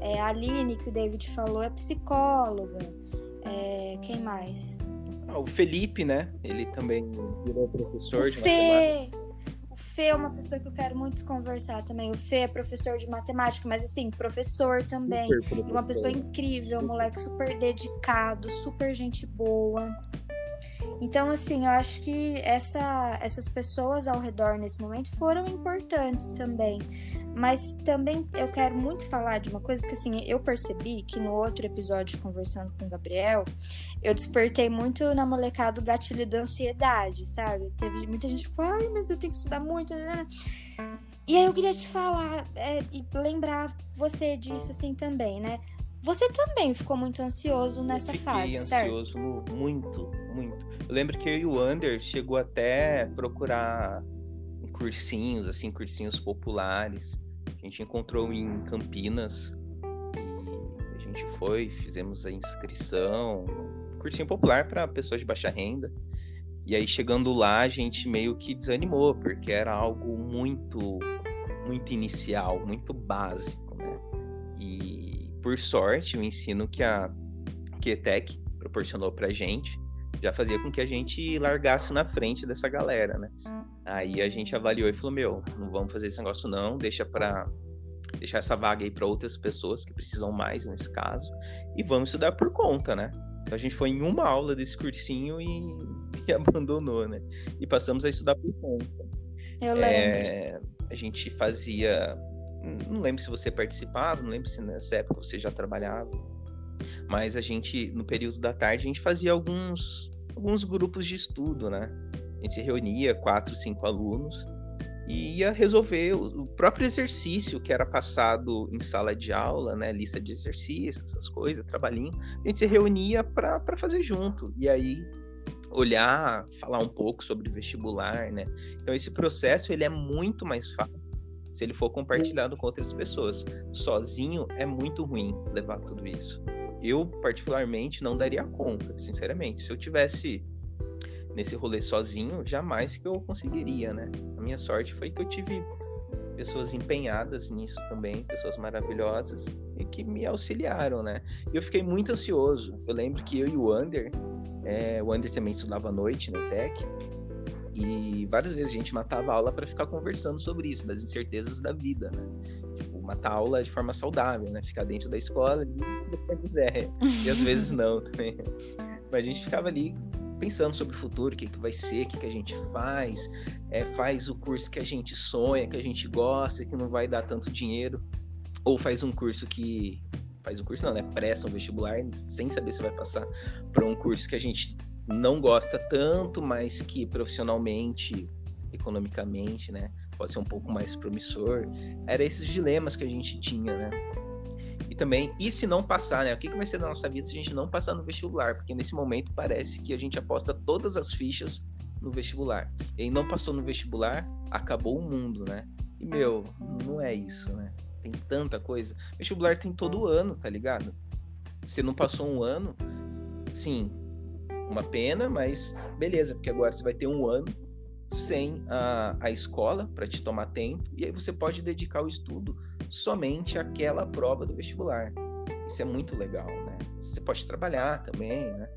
É, a Aline, que o David falou, é psicóloga. É, quem mais? Ah, o Felipe, né? Ele também virou professor o de Fê, matemática. O Fê é uma pessoa que eu quero muito conversar também. O Fê é professor de matemática, mas assim, professor também. Professor. Uma pessoa incrível, um moleque super dedicado, super gente boa. Então, assim, eu acho que essa, essas pessoas ao redor nesse momento foram importantes também. Mas também eu quero muito falar de uma coisa, porque assim, eu percebi que no outro episódio, conversando com o Gabriel, eu despertei muito na molecada o gatilho da ansiedade, sabe? Teve muita gente que falou, ai, mas eu tenho que estudar muito, né? E aí eu queria te falar é, e lembrar você disso assim também, né? Você também ficou muito ansioso nessa eu fase, ansioso certo? muito, muito. Eu lembro que eu e o Under chegou até procurar cursinhos, assim, cursinhos populares. A gente encontrou em Campinas e a gente foi, fizemos a inscrição, cursinho popular para pessoas de baixa renda. E aí chegando lá, a gente meio que desanimou, porque era algo muito muito inicial, muito básico, por sorte, o ensino que a QTEC proporcionou pra gente já fazia com que a gente largasse na frente dessa galera, né? Aí a gente avaliou e falou: Meu, não vamos fazer esse negócio, não, deixa para deixar essa vaga aí para outras pessoas que precisam mais nesse caso, e vamos estudar por conta, né? Então a gente foi em uma aula desse cursinho e, (laughs) e abandonou, né? E passamos a estudar por conta. Eu lembro. É, a gente fazia. Não lembro se você participava, não lembro se nessa época você já trabalhava. Mas a gente, no período da tarde, a gente fazia alguns, alguns grupos de estudo, né? A gente reunia quatro, cinco alunos e ia resolver o próprio exercício que era passado em sala de aula, né? Lista de exercícios, essas coisas, trabalhinho. A gente se reunia para fazer junto. E aí olhar, falar um pouco sobre vestibular, né? Então esse processo ele é muito mais fácil se ele for compartilhado com outras pessoas. Sozinho é muito ruim levar tudo isso. Eu particularmente não daria conta, sinceramente. Se eu tivesse nesse rolê sozinho, jamais que eu conseguiria, né? A minha sorte foi que eu tive pessoas empenhadas nisso também, pessoas maravilhosas e que me auxiliaram, né? Eu fiquei muito ansioso. Eu lembro que eu e o Ander, é, o Ander também estudava à noite no TEC, e várias vezes a gente matava a aula para ficar conversando sobre isso, das incertezas da vida, né? Tipo, matar a aula de forma saudável, né? Ficar dentro da escola e quiser. E às vezes (laughs) não também. Mas a gente ficava ali pensando sobre o futuro, o que, que vai ser, o que, que a gente faz, é, faz o curso que a gente sonha, que a gente gosta, que não vai dar tanto dinheiro, ou faz um curso que. Faz um curso não, né? Presta um vestibular sem saber se vai passar para um curso que a gente não gosta tanto, mas que profissionalmente, economicamente, né? Pode ser um pouco mais promissor. Era esses dilemas que a gente tinha, né? E também, e se não passar, né? O que, que vai ser da nossa vida se a gente não passar no vestibular? Porque nesse momento parece que a gente aposta todas as fichas no vestibular. E não passou no vestibular, acabou o mundo, né? E, meu, não é isso, né? Tem tanta coisa. Vestibular tem todo ano, tá ligado? Se não passou um ano, sim, uma pena, mas beleza, porque agora você vai ter um ano sem a, a escola para te tomar tempo, e aí você pode dedicar o estudo somente aquela prova do vestibular. Isso é muito legal, né? Você pode trabalhar também, né?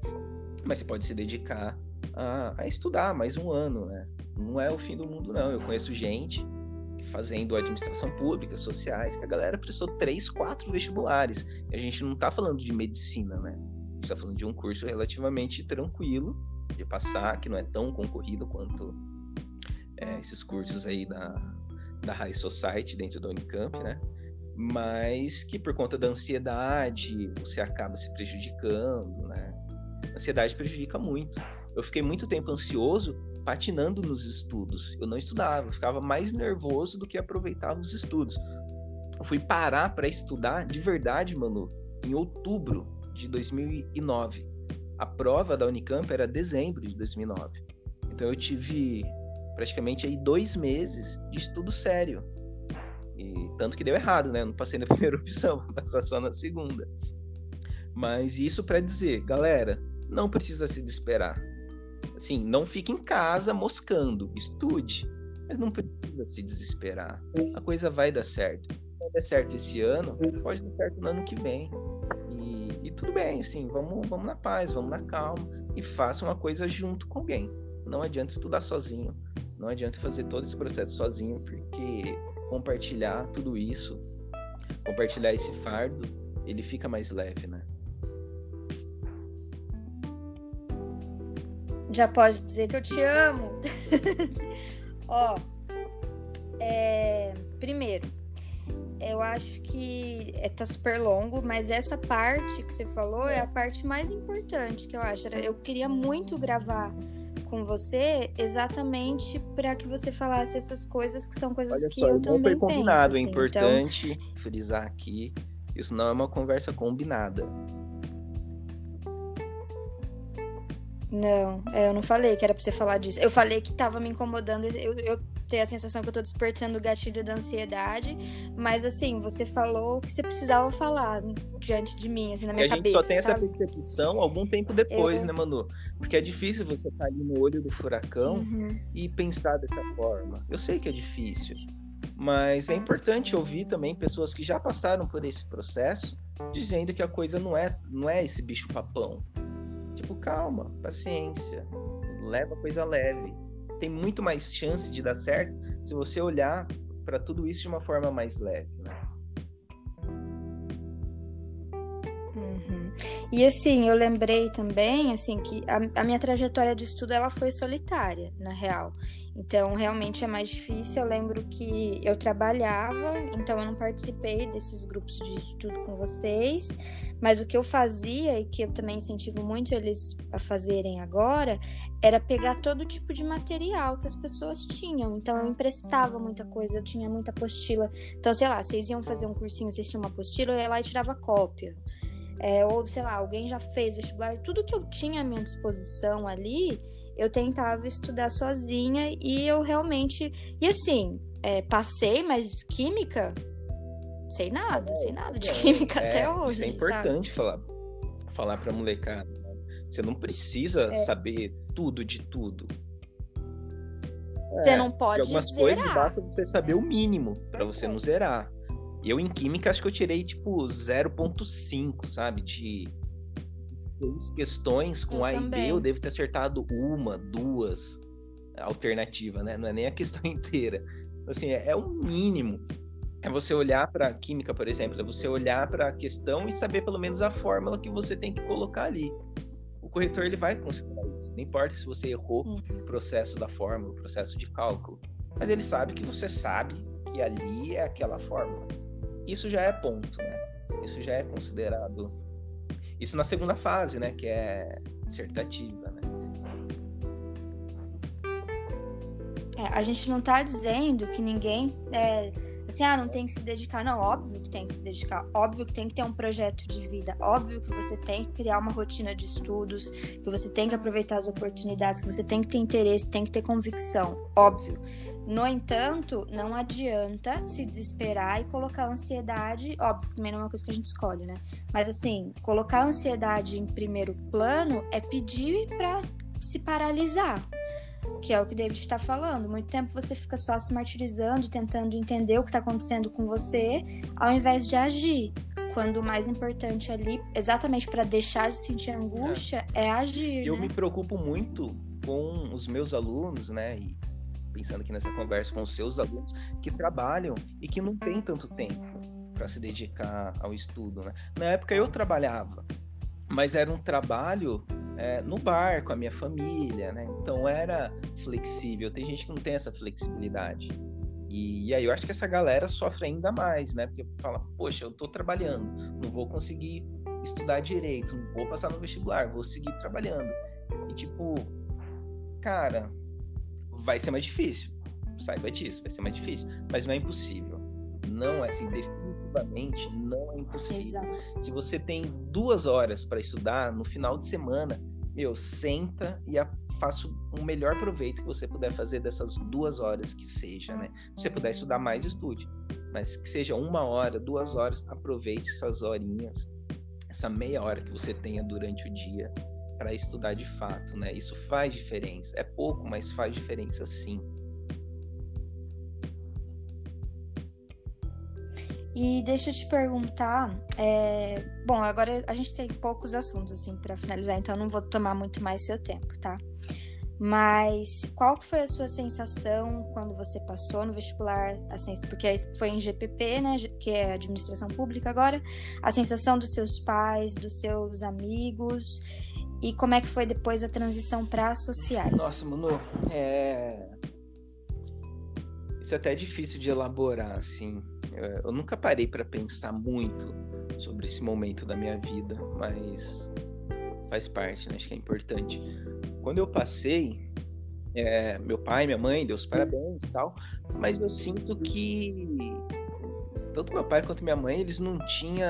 Mas você pode se dedicar a, a estudar mais um ano, né? Não é o fim do mundo, não. Eu conheço gente fazendo administração pública, sociais, que a galera prestou três, quatro vestibulares. E a gente não está falando de medicina, né? Está falando de um curso relativamente tranquilo de passar, que não é tão concorrido quanto é, esses cursos aí da, da High Society dentro da Unicamp, né? Mas que por conta da ansiedade você acaba se prejudicando, né? A ansiedade prejudica muito. Eu fiquei muito tempo ansioso patinando nos estudos. Eu não estudava, eu ficava mais nervoso do que aproveitava os estudos. Eu fui parar para estudar de verdade, mano, em outubro de 2009. A prova da Unicamp era dezembro de 2009. Então eu tive praticamente aí dois meses de estudo sério. E tanto que deu errado, né? Eu não passei na (laughs) primeira opção, vou passar só na segunda. Mas isso para dizer, galera, não precisa se desesperar. Assim, não fique em casa moscando, estude, mas não precisa se desesperar. A coisa vai dar certo. Não der certo esse ano, pode dar certo no ano que vem. Tudo bem, assim, vamos, vamos na paz, vamos na calma e faça uma coisa junto com alguém. Não adianta estudar sozinho, não adianta fazer todo esse processo sozinho, porque compartilhar tudo isso, compartilhar esse fardo, ele fica mais leve, né? Já pode dizer que eu te amo. (laughs) Ó, é, primeiro, eu acho que é, tá super longo, mas essa parte que você falou é a parte mais importante que eu acho. Eu queria muito gravar com você exatamente para que você falasse essas coisas que são coisas Olha que só, eu também foi combinado, penso. é assim. importante Então, frisar aqui. Isso não é uma conversa combinada. não, é, eu não falei que era pra você falar disso. Eu falei que tava me incomodando. Eu, eu tenho a sensação que eu tô despertando o gatilho da ansiedade. Mas assim, você falou o que você precisava falar diante de mim, assim, na E minha a gente cabeça. só tem essa sabe? percepção algum tempo depois, Eu- né, Manu? Porque é difícil você estar ali no olho do furacão Uhum. e pensar dessa forma. Eu sei que é difícil, mas é importante ouvir também pessoas que já passaram por esse processo dizendo que a coisa não é, não é esse bicho papão. Tipo, calma, paciência, leva a coisa leve. Tem muito mais chance de dar certo se você olhar para tudo isso de uma forma mais leve, né? Uhum. E assim, eu lembrei também, assim, que a, a minha trajetória de estudo, ela foi solitária, na real. Então, realmente é mais difícil. Eu lembro que eu trabalhava, então eu não participei desses grupos de estudo com vocês. Mas o que eu fazia, e que eu também incentivo muito eles a fazerem agora, era pegar todo tipo de material que as pessoas tinham. Então, eu emprestava muita coisa, eu tinha muita apostila. Então, sei lá, vocês iam fazer um cursinho, vocês tinham uma apostila, eu ia lá e tirava cópia. É, ou, sei lá, alguém já fez vestibular, tudo que eu tinha à minha disposição ali, eu tentava estudar sozinha e eu realmente. E assim, é, passei, mas química, sei nada, sei nada de química É, até hoje. Isso é sabe? importante falar, falar pra molecada. né? Você não precisa É. saber tudo de tudo. Você É, não De pode algumas zerar. coisas basta você saber o mínimo pra você não Perfeito. Zerar. Eu em química acho que eu tirei tipo 0.5, sabe? De seis questões com Eu A e B, também. eu devo ter acertado uma, duas alternativas, né? Não é nem a (laughs) questão inteira. Assim, é, é o mínimo. É você olhar para química, por exemplo, é você olhar para a questão e saber pelo menos a fórmula que você tem que colocar ali. O corretor ele vai considerar isso. Não importa se você errou Uhum. o processo da fórmula, o processo de cálculo. Mas ele sabe que você sabe que ali é aquela fórmula. Isso já é ponto, né? Isso já é considerado. Isso na segunda fase, né? Que é dissertativa, né? É, a gente não tá dizendo que ninguém é, assim, ah, não tem que se dedicar. Não, óbvio que tem que se dedicar. Óbvio que tem que ter um projeto de vida. Óbvio que você tem que criar uma rotina de estudos, que você tem que aproveitar as oportunidades, que você tem que ter interesse, tem que ter convicção. Óbvio. No entanto, não adianta se desesperar e colocar a ansiedade. Óbvio também não é uma coisa que a gente escolhe, né? Mas assim, colocar a ansiedade em primeiro plano é pedir pra se paralisar que é o que o David está falando. Muito tempo você fica só se martirizando, tentando entender o que está acontecendo com você, ao invés de agir. Quando o mais importante ali, exatamente para deixar de sentir angústia, é, agir. Eu né? me preocupo muito com os meus alunos, né? E pensando aqui nessa conversa com os seus alunos que trabalham e que não têm tanto tempo para se dedicar ao estudo, né? Na época eu trabalhava, mas era um trabalho é, no bar com a minha família, né? Então era flexível. Tem gente que não tem essa flexibilidade. E, e aí eu acho que essa galera sofre ainda mais, né? Porque fala, poxa, eu tô trabalhando, não vou conseguir estudar direito, não vou passar no vestibular, vou seguir trabalhando. E tipo, cara, vai ser mais difícil. Saiba disso, vai ser mais difícil. Mas não é impossível. Não é assim, não é impossível. Exato. Se você tem duas horas para estudar no final de semana, meu, senta e faça o melhor proveito que você puder fazer dessas duas horas que seja, né? Se você puder estudar mais, estude. Mas que seja uma hora, duas horas, aproveite essas horinhas, essa meia hora que você tenha durante o dia para estudar de fato, né? Isso faz diferença. É pouco, mas faz diferença sim. E deixa eu te perguntar, é... bom, agora a gente tem poucos assuntos assim para finalizar, então eu não vou tomar muito mais seu tempo, tá? Mas qual foi a sua sensação quando você passou no vestibular, assim, porque foi em GPP, né, que é administração pública agora, a sensação dos seus pais, dos seus amigos e como é que foi depois a transição para sociais? Nossa, Manu, é isso é até é difícil de elaborar, assim. Eu nunca parei para pensar muito sobre esse momento da minha vida, mas faz parte, né? Acho que é importante. Quando eu passei, é, meu pai, minha mãe, deu os parabéns e tal, mas eu sinto que tanto meu pai quanto minha mãe, eles não tinham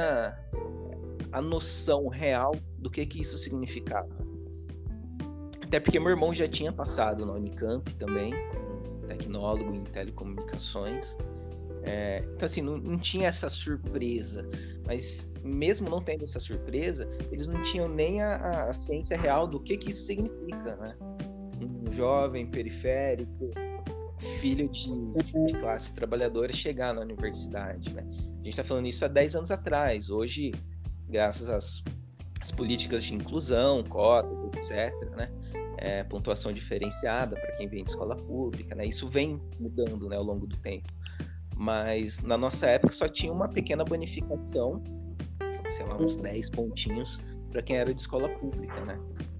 a noção real do que que isso significava. Até porque meu irmão já tinha passado na Unicamp também, tecnólogo em telecomunicações. É, então, assim, não, não, tinha essa surpresa. Mas, mesmo não tendo essa surpresa, eles não tinham nem a, a ciência real do que, que isso significa, né? Um jovem periférico, filho de, de classe trabalhadora, chegar na universidade, né? A gente está falando isso há 10 anos atrás. Hoje, graças às, às políticas de inclusão, cotas, etc., né? É, pontuação diferenciada para quem vem de escola pública, né? Isso vem mudando, né, ao longo do tempo mas na nossa época só tinha uma pequena bonificação, sei lá, uns 10 pontinhos para quem era de escola pública, né?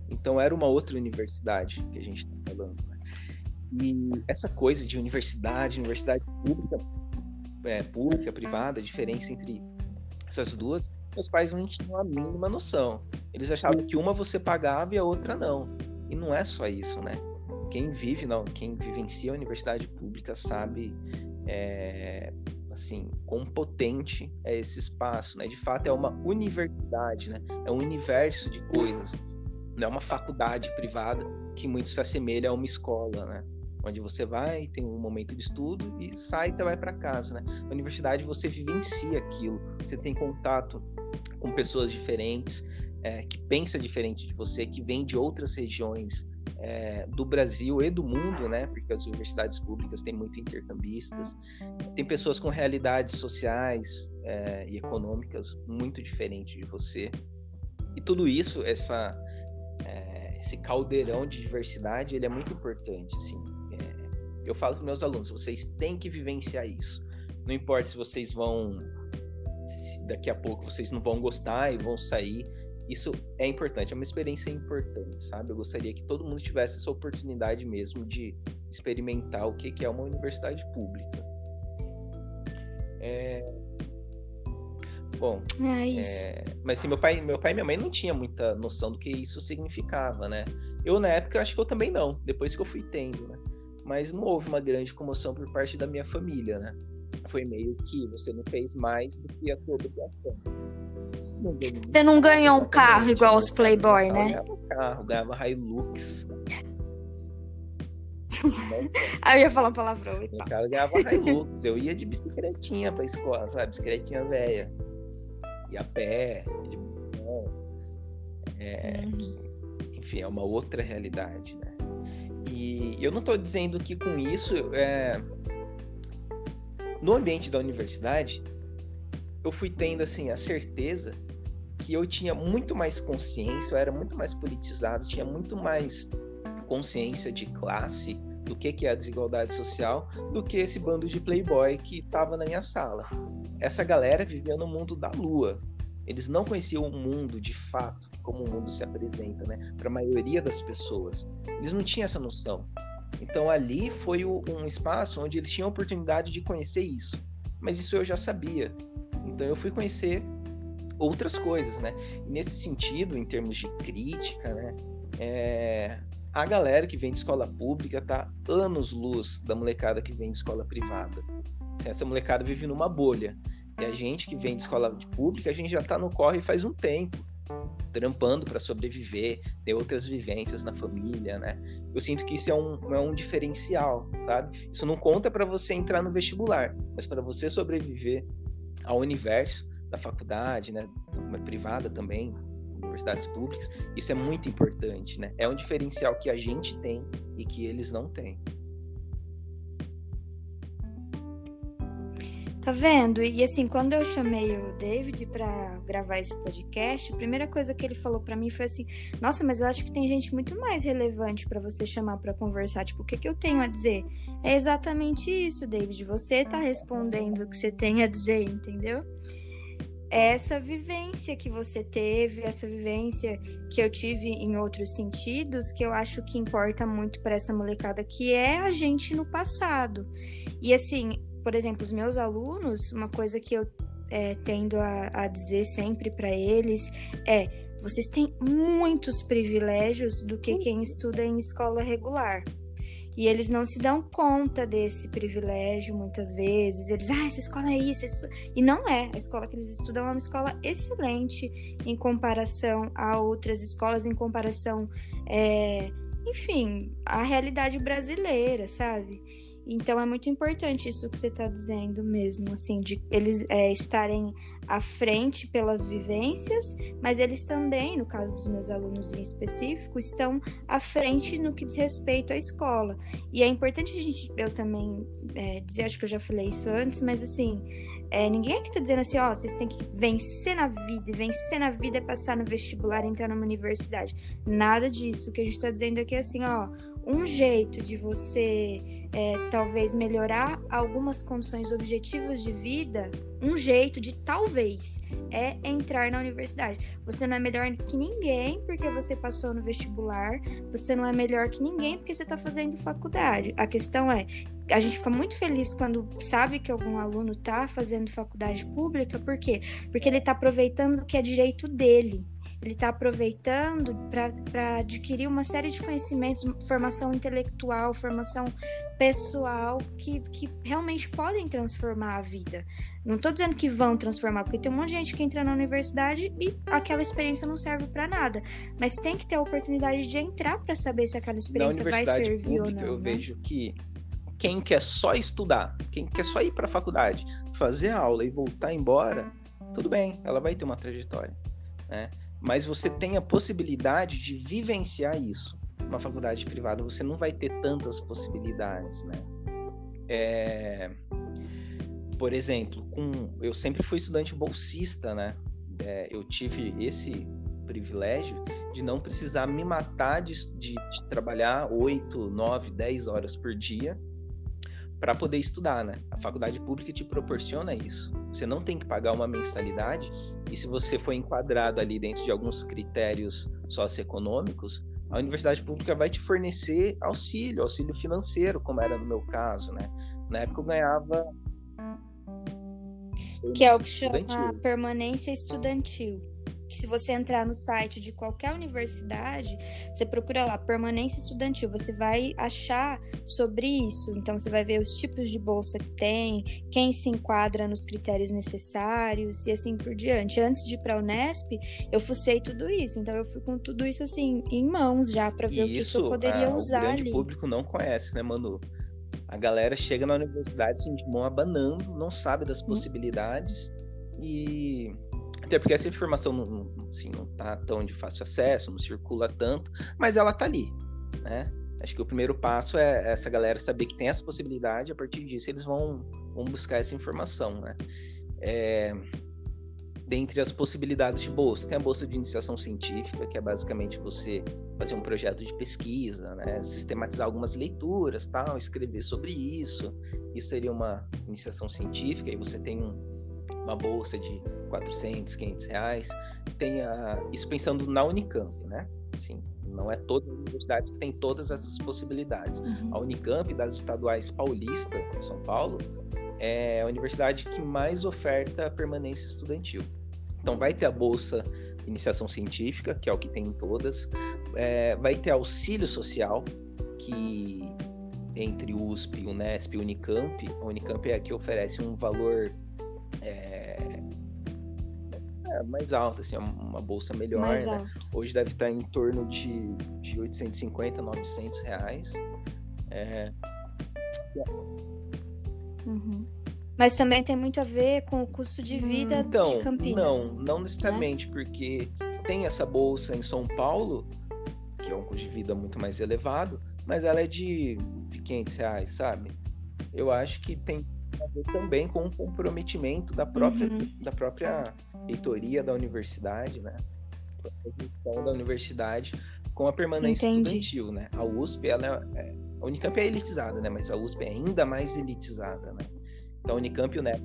Então era uma outra universidade que a gente está falando. Né? E essa coisa de universidade, universidade pública, é, pública, privada, a diferença entre essas duas, meus pais não tinham a mínima noção. Eles achavam que uma você pagava e a outra não. E não é só isso, né? Quem vive, não, quem vivencia a universidade pública sabe é, assim, quão potente é esse espaço, né? De fato é uma universidade, né? É um universo de coisas. Não é uma faculdade privada que muito se assemelha a uma escola, né? Onde você vai, tem um momento de estudo e sai, você vai para casa, né? Na universidade você vivencia aquilo, você tem contato com pessoas diferentes, é, que pensa diferente de você, que vem de outras regiões é, do Brasil e do mundo, né? Porque as universidades públicas têm muito intercambistas, tem pessoas com realidades sociais é, e econômicas muito diferentes de você. E tudo isso, essa, é, esse caldeirão de diversidade, ele é muito importante. Assim. É, eu falo para meus alunos, vocês têm que vivenciar isso. Não importa se vocês vão, se daqui a pouco vocês não vão gostar e vão sair isso é importante, é uma experiência importante, sabe? Eu gostaria que todo mundo tivesse essa oportunidade mesmo de experimentar o que é uma universidade pública. É... Bom, é é... mas assim, meu pai, meu pai e minha mãe não tinham muita noção do que isso significava, né? Eu na época acho que eu também não, depois que eu fui tendo, né? Mas não houve uma grande comoção por parte da minha família, né? Foi meio que você não fez mais do que a tua obrigação. Você não ganhou um carro igual os Playboy, né? Ganhava um carro, ganhava Hilux. (laughs) Aí eu ia falar palavrão e tal. O cara ganhava Hilux. Eu ia de bicicletinha pra escola, sabe? Bicicletinha velha. Ia a pé, de busão. É... Uhum. Enfim, é uma outra realidade, né? E eu não tô dizendo que com isso, é... no ambiente da universidade, eu fui tendo assim a certeza que eu tinha muito mais consciência, eu era muito mais politizado, tinha muito mais consciência de classe do que, que é a desigualdade social do que esse bando de playboy que estava na minha sala. Essa galera vivia no mundo da lua. Eles não conheciam o mundo de fato, como o mundo se apresenta, né? Para a maioria das pessoas. Eles não tinham essa noção. Então ali foi um espaço onde eles tinham a oportunidade de conhecer isso. Mas isso eu já sabia. Então eu fui conhecer outras coisas, né? Nesse sentido, em termos de crítica, né? É... a galera que vem de escola pública tá anos luz da molecada que vem de escola privada. Assim, essa molecada vive numa bolha. E a gente que vem de escola pública, a gente já tá no corre faz um tempo, trampando para sobreviver, ter outras vivências na família, né? Eu sinto que isso é um, é um diferencial, sabe? Isso não conta para você entrar no vestibular, mas para você sobreviver ao universo da faculdade, né? Privada também, universidades públicas, isso é muito importante, né? É um diferencial que a gente tem e que eles não têm. Tá vendo? E assim, quando eu chamei o David para gravar esse podcast, a primeira coisa que ele falou para mim foi assim: "Nossa, mas eu acho que tem gente muito mais relevante para você chamar para conversar, tipo, o que que eu tenho a dizer?". É exatamente isso, David. Você tá respondendo o que você tem a dizer, entendeu? Essa vivência que você teve, essa vivência que eu tive em outros sentidos, que eu acho que importa muito para essa molecada, que é a gente no passado. E assim, por exemplo, os meus alunos, uma coisa que eu é, tendo a, a dizer sempre para eles é: vocês têm muitos privilégios do que quem estuda em escola regular. E eles não se dão conta desse privilégio muitas vezes. Eles, ah, essa escola é isso. E não é. A escola que eles estudam é uma escola excelente em comparação a outras escolas, em comparação, é... enfim, à realidade brasileira, sabe? Então é muito importante isso que você está dizendo mesmo, assim, de eles é, estarem à frente pelas vivências, mas eles também, no caso dos meus alunos em específico, estão à frente no que diz respeito à escola. E é importante a gente, eu também é, dizer, acho que eu já falei isso antes, mas assim, é, ninguém aqui tá dizendo assim, ó, vocês têm que vencer na vida, e vencer na vida é passar no vestibular entrar numa universidade. Nada disso. O que a gente tá dizendo aqui é assim, ó, um jeito de você é, talvez melhorar algumas condições objetivas de vida, um jeito de talvez é entrar na universidade. Você não é melhor que ninguém porque você passou no vestibular, você não é melhor que ninguém porque você está fazendo faculdade. A questão é, a gente fica muito feliz quando sabe que algum aluno está fazendo faculdade pública, por quê? Porque ele está aproveitando o que é direito dele ele está aproveitando para adquirir uma série de conhecimentos, formação intelectual, formação pessoal que, que realmente podem transformar a vida. Não estou dizendo que vão transformar, porque tem um monte de gente que entra na universidade e aquela experiência não serve para nada. Mas tem que ter a oportunidade de entrar para saber se aquela experiência vai servir pública, ou não. Eu né? vejo que quem quer só estudar, quem quer só ir para a faculdade, fazer aula e voltar embora, tudo bem, ela vai ter uma trajetória, né? mas você tem a possibilidade de vivenciar isso. Uma faculdade privada você não vai ter tantas possibilidades, né? É... Por exemplo, com... eu sempre fui estudante bolsista, né? É, eu tive esse privilégio de não precisar me matar de, de, de trabalhar 8, 9, 10 horas por dia para poder estudar, né? A faculdade pública te proporciona isso. Você não tem que pagar uma mensalidade e se você for enquadrado ali dentro de alguns critérios socioeconômicos, a universidade pública vai te fornecer auxílio, auxílio financeiro, como era no meu caso, né? Na época eu ganhava que é o que chama permanência estudantil que se você entrar no site de qualquer universidade, você procura lá permanência estudantil, você vai achar sobre isso. Então você vai ver os tipos de bolsa que tem, quem se enquadra nos critérios necessários e assim por diante. Antes de ir para a Unesp, eu fucei tudo isso. Então eu fui com tudo isso assim em mãos já para ver isso, o que, eu poderia a, usar o grande ali. público não conhece, né, Manu? A galera chega na universidade assim, de mão abanando, não sabe das hum. possibilidades hum. e até porque essa informação não, assim, não tá tão de fácil acesso, não circula tanto, mas ela tá ali, né? Acho que o primeiro passo é essa galera saber que tem essa possibilidade, a partir disso eles vão, vão buscar essa informação, né? É, dentre as possibilidades de bolsa, tem a bolsa de iniciação científica, que é basicamente você fazer um projeto de pesquisa, né? sistematizar algumas leituras, tal, escrever sobre isso. Isso seria uma iniciação científica, e você tem um, uma bolsa de 400, 500 reais. Tem a, isso pensando na Unicamp, né? Assim, não é todas as universidades que têm todas essas possibilidades. Uhum. A Unicamp das estaduais paulista, São Paulo, é a universidade que mais oferta permanência estudantil. Então vai ter a bolsa iniciação científica, que é o que tem em todas. É, vai ter auxílio social, que entre USP, Unesp e Unicamp, a Unicamp é a que oferece um valor é, é, mais alto, assim, uma bolsa melhor. Né? Hoje deve estar em torno de, de 850, 900 reais. É, Uhum. Mas também tem muito a ver com o custo de vida então, de Campinas. Não, não necessariamente, porque tem essa bolsa em São Paulo, que é um custo de vida muito mais elevado, mas ela é de 500 reais, sabe? Eu acho que tem também com o comprometimento da própria, Uhum. da própria reitoria da universidade, né? Da universidade com a permanência Entendi. estudantil, né? A USP, ela é, a Unicamp é elitizada, né? Mas a USP é ainda mais elitizada, né? Então a Unicamp e a Unesp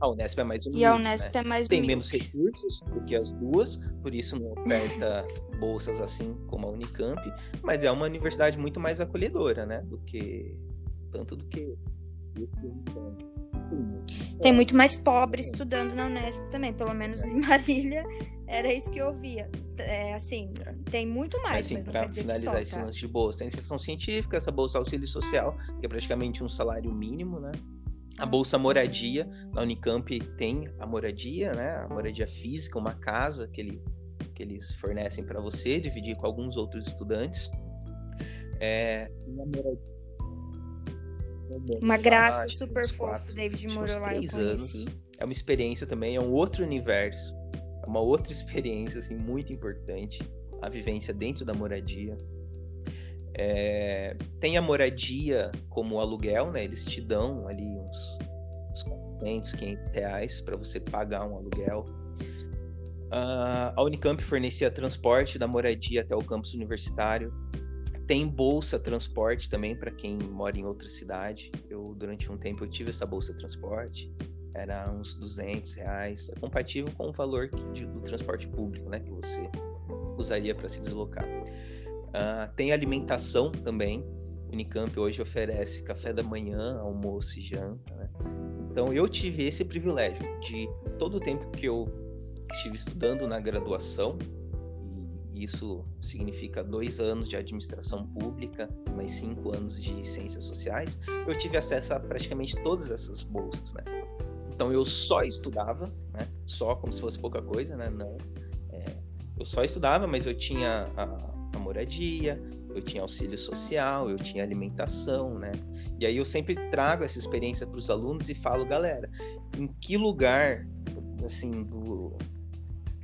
a Unesp é mais humilde, E a Unesp né? é mais tem humilde. menos recursos do que as duas, por isso não oferta bolsas assim como a Unicamp, mas é uma universidade muito mais acolhedora, né? Do que tanto do que Tem muito mais pobre estudando na Unesp também, pelo menos em Marília era isso que eu ouvia. É, assim, É. tem muito mais, assim, mas que finalizar só, esse tá? lance de bolsa, tem iniciação científica, essa bolsa auxílio social, que é praticamente um salário mínimo, né? A bolsa moradia, na Unicamp tem a moradia, né? A moradia física, uma casa que, ele, que eles fornecem para você, dividir com alguns outros estudantes. É, a moradia- Uma graça super quatro, David morou lá, conheci. anos. É uma experiência também, é um outro universo, é uma outra (laughs) experiência assim muito importante, a vivência dentro da moradia. É, tem a moradia como aluguel, né? Eles te dão ali uns, uns 400, 500 reais para você pagar um aluguel. Ah, a Unicamp fornecia transporte da moradia até o campus universitário. Tem bolsa transporte também para quem mora em outra cidade. Eu durante um tempo eu tive essa bolsa transporte. Era uns 200 reais. É compatível com o valor de- do transporte público, né? Que você usaria para se deslocar. Ah, tem alimentação também. Unicamp hoje oferece café da manhã, almoço e janta. Né? Então eu tive esse privilégio de todo o tempo que eu estive estudando na graduação, isso significa dois anos de administração pública, mais cinco anos de ciências sociais, eu tive acesso a praticamente todas essas bolsas, né? Então eu só estudava, né? Só como se fosse pouca coisa, né? Não. É, eu só estudava, mas eu tinha a, a moradia, eu tinha auxílio social, eu tinha alimentação, né? E aí eu sempre trago essa experiência para os alunos e falo, galera, em que lugar, assim, do,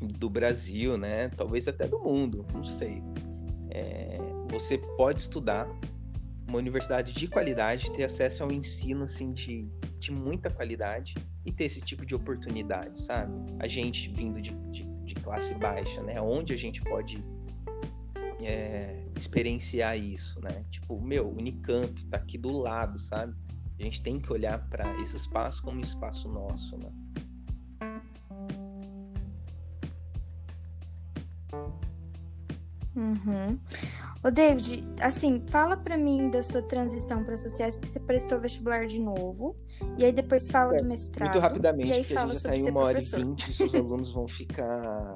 do Brasil, né? Talvez até do mundo, não sei. É, você pode estudar uma universidade de qualidade, ter acesso ao ensino assim de, de muita qualidade e ter esse tipo de oportunidade, sabe? A gente vindo de, de, de classe baixa, né? Onde a gente pode é, experienciar isso, né? Tipo, meu, Unicamp tá aqui do lado, sabe? A gente tem que olhar para esse espaço como espaço nosso, né? Uhum. Ô, David, assim, fala pra mim da sua transição para sociais, porque você prestou vestibular de novo. E aí depois fala Certo. do mestrado. Muito rapidamente, E aí porque a fala gente já sobre tá em uma hora e vinte seus (laughs) alunos vão ficar.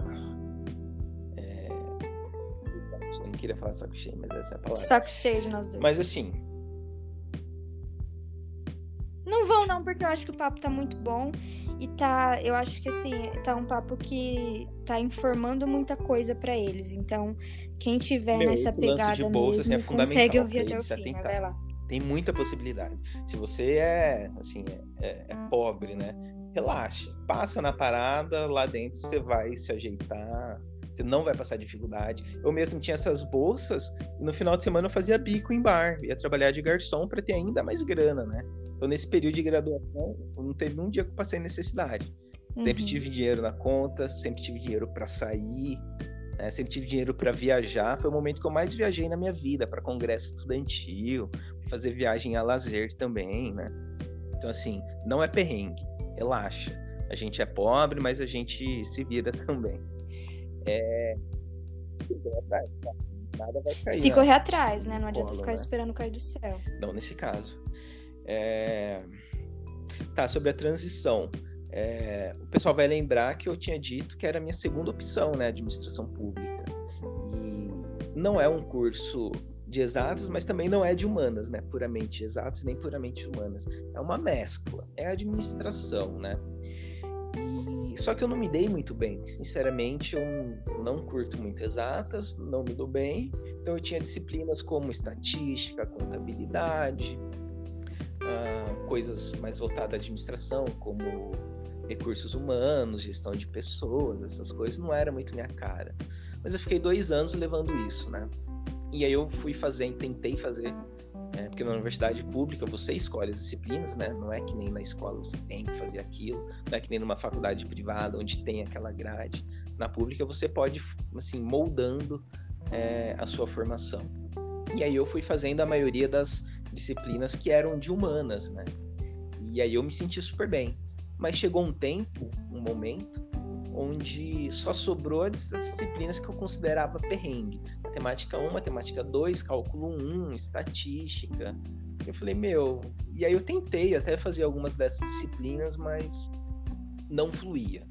É... Eu não queria falar saco cheio, mas essa é a palavra. Saco cheio de nós dois. Mas assim, Não vão, não, porque eu acho que o papo tá muito bom. E tá, eu acho que assim, tá um papo que tá informando muita coisa pra eles. Então, quem tiver Meu, nessa lance de pegada bolsa, assim, mesmo, é fundamental consegue ouvir até o fim. Vai lá. tem muita possibilidade. Se você é, assim, é, é- é pobre, né? Relaxa. Passa na parada, lá dentro você vai se ajeitar. Você não vai passar dificuldade. Eu mesmo tinha essas bolsas e no final de semana eu fazia bico em bar. Ia trabalhar de garçom para ter ainda mais grana, né? Então, nesse período de graduação, não teve um dia que eu passei necessidade. Sempre Uhum. tive dinheiro na conta, sempre tive dinheiro para sair, né? sempre tive dinheiro para viajar. Foi o momento que eu mais viajei na minha vida, para congresso estudantil, fazer viagem a lazer também, né? Então, assim, não é perrengue, relaxa. A gente é pobre, mas a gente se vira (laughs) também. É. Nada vai cair. Se né? correr atrás, né? Não adianta Colo, ficar né? esperando cair do céu. Não nesse caso. É, Tá, sobre a transição. é, o pessoal vai lembrar que eu tinha dito que era a minha segunda opção, né, administração pública. E não é um curso de exatas, mas também não é de humanas, né, puramente exatas nem puramente humanas. É uma mescla, é administração, né. Só que eu não me dei muito bem, sinceramente, eu não curto muito exatas, não me dou bem. Então eu tinha disciplinas como estatística, contabilidade, uh, coisas mais voltadas à administração, como recursos humanos, gestão de pessoas, essas coisas, não era muito minha cara. Mas eu fiquei dois anos levando isso, né? E aí eu fui fazer, tentei fazer, é, porque na universidade pública você escolhe as disciplinas, né? Não é que nem na escola você tem que fazer aquilo, não é que nem numa faculdade privada onde tem aquela grade. Na pública você pode, assim, moldando é, a sua formação. E aí eu fui fazendo a maioria das disciplinas que eram de humanas, né? E aí eu me senti super bem. Mas chegou um tempo, um momento, onde só sobrou as disciplinas que eu considerava perrengue. Matemática 1, matemática 2, cálculo 1, estatística. Eu falei, meu. E aí eu tentei até fazer algumas dessas disciplinas, mas não fluía.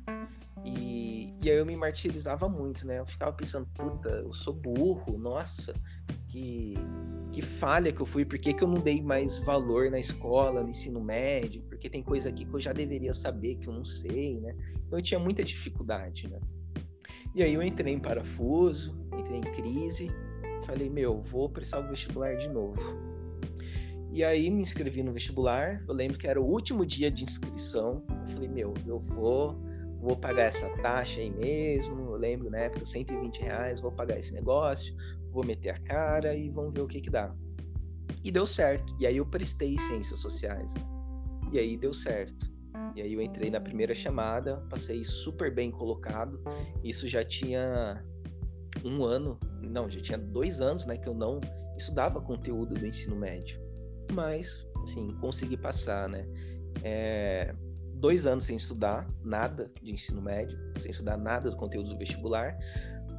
E, e aí eu me martirizava muito, né? Eu ficava pensando, puta, eu sou burro, nossa, que, que falha que eu fui, por que, que eu não dei mais valor na escola, no ensino médio, porque tem coisa aqui que eu já deveria saber que eu não sei, né? Então eu tinha muita dificuldade, né? E aí eu entrei em parafuso, entrei em crise, falei, meu, vou prestar o vestibular de novo. E aí me inscrevi no vestibular, eu lembro que era o último dia de inscrição, eu falei, meu, eu vou vou pagar essa taxa aí mesmo, eu lembro na época, 120 reais, vou pagar esse negócio, vou meter a cara e vamos ver o que que dá. E deu certo. E aí eu prestei ciências sociais. Né? E aí deu certo. E aí eu entrei na primeira chamada, passei super bem colocado. Isso já tinha um ano, não, já tinha dois anos, né, que eu não estudava conteúdo do ensino médio. Mas, assim, consegui passar, né? É, dois anos sem estudar nada de ensino médio, sem estudar nada do conteúdo do vestibular,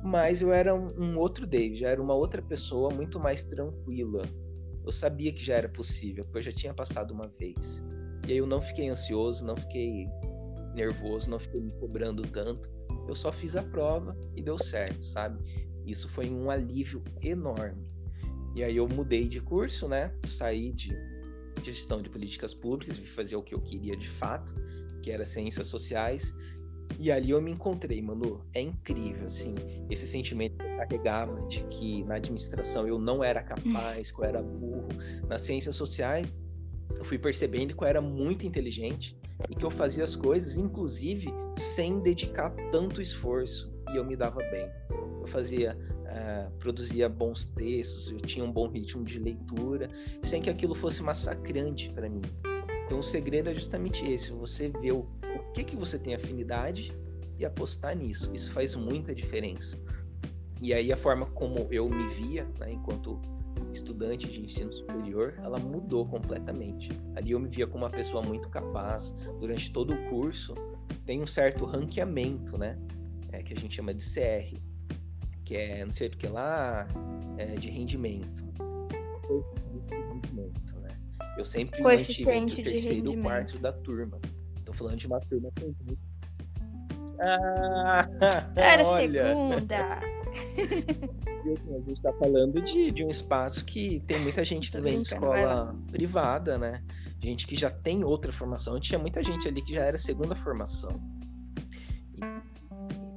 mas eu era um, um outro David, já era uma outra pessoa muito mais tranquila. Eu sabia que já era possível, porque eu já tinha passado uma vez. E aí eu não fiquei ansioso, não fiquei nervoso, não fiquei me cobrando tanto. Eu só fiz a prova e deu certo, sabe? Isso foi um alívio enorme. E aí eu mudei de curso, né? Saí de gestão de políticas públicas, e fazer o que eu queria de fato, que era ciências sociais. E ali eu me encontrei, mano. É incrível, assim, esse sentimento que eu carregava de que na administração eu não era capaz, que eu era burro. Nas ciências sociais, eu fui percebendo que eu era muito inteligente e que eu fazia as coisas, inclusive, sem dedicar tanto esforço. E eu me dava bem. Eu fazia Uh, produzia bons textos, eu tinha um bom ritmo de leitura, sem que aquilo fosse massacrante para mim. Então o segredo é justamente esse, você o, o que que você tem afinidade e apostar nisso. Isso faz muita diferença. E aí a forma como eu me via, né, enquanto estudante de ensino superior, ela mudou completamente. Ali eu me via como uma pessoa muito capaz. Durante todo o curso tem um certo ranqueamento, né, é, que a gente chama de CR que é não sei o que lá, é, de rendimento. Coeficiente de rendimento, né? Eu sempre Coeficiente mantive o terceiro e quarto da turma. Tô falando de uma turma com ah, Era olha. segunda. E assim, a gente está falando de, de um espaço que tem muita gente que vem de escola privada, né? Gente que já tem outra formação. Tinha muita gente ali que já era segunda formação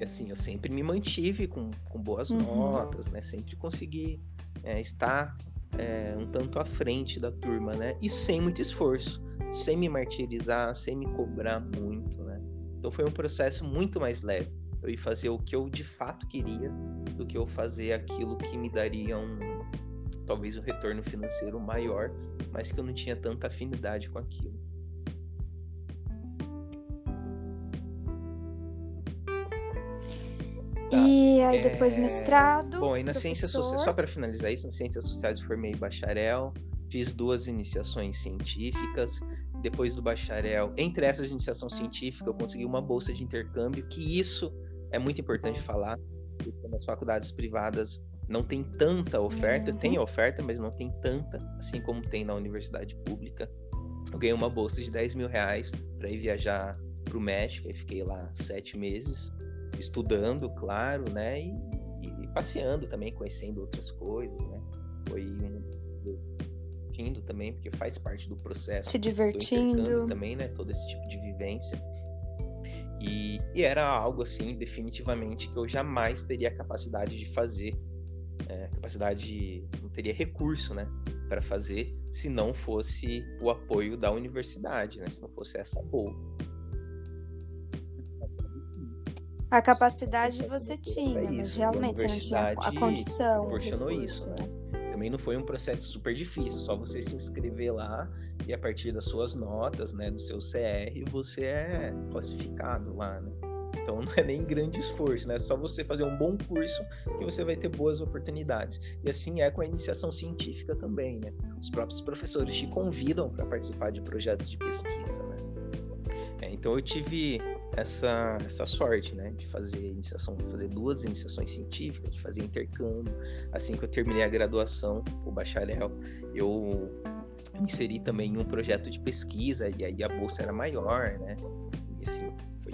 assim, eu sempre me mantive com, com boas uhum. notas, né? Sempre consegui é, estar é, um tanto à frente da turma, né? E sem muito esforço, sem me martirizar, sem me cobrar muito, né? Então foi um processo muito mais leve. Eu ia fazer o que eu de fato queria do que eu fazer aquilo que me daria um talvez um retorno financeiro maior, mas que eu não tinha tanta afinidade com aquilo. Tá. E aí depois é... mestrado. Bom, e na ciência social, só para finalizar isso, na ciências sociais eu formei bacharel, fiz duas iniciações científicas. Depois do bacharel, entre essas iniciações científicas, eu consegui uma bolsa de intercâmbio, que isso é muito importante falar, porque nas faculdades privadas não tem tanta oferta, uhum. tem oferta, mas não tem tanta, assim como tem na universidade pública. Eu ganhei uma bolsa de 10 mil reais para ir viajar para o México, e fiquei lá sete meses, estudando, claro, né? E, e, passeando também, conhecendo outras coisas, né? Foi um indo também, porque faz parte do processo. Se divertindo. Também, né? Todo esse tipo de vivência. E, e, era algo assim, definitivamente, que eu jamais teria capacidade de fazer. É, capacidade, não teria recurso, né? Para fazer se não fosse o apoio da universidade, né? Se não fosse essa boa. A capacidade você tinha, mas realmente você não tinha a condição. Proporcionou isso, né? Também não foi um processo super difícil, só você se inscrever lá e a partir das suas notas, né, do seu CR, você é classificado lá, né? Então (laughs) não é nem grande esforço, né? É só você fazer um bom curso que você vai ter boas oportunidades. E assim é com a iniciação científica também, né? Os próprios professores te convidam para participar de projetos de pesquisa, né? É, então eu tive essa, essa sorte, né, de fazer iniciação, fazer duas iniciações científicas, de fazer intercâmbio. Assim que eu terminei a graduação, o bacharel, eu me inseri também em um projeto de pesquisa e aí a bolsa era maior, né? E assim, foi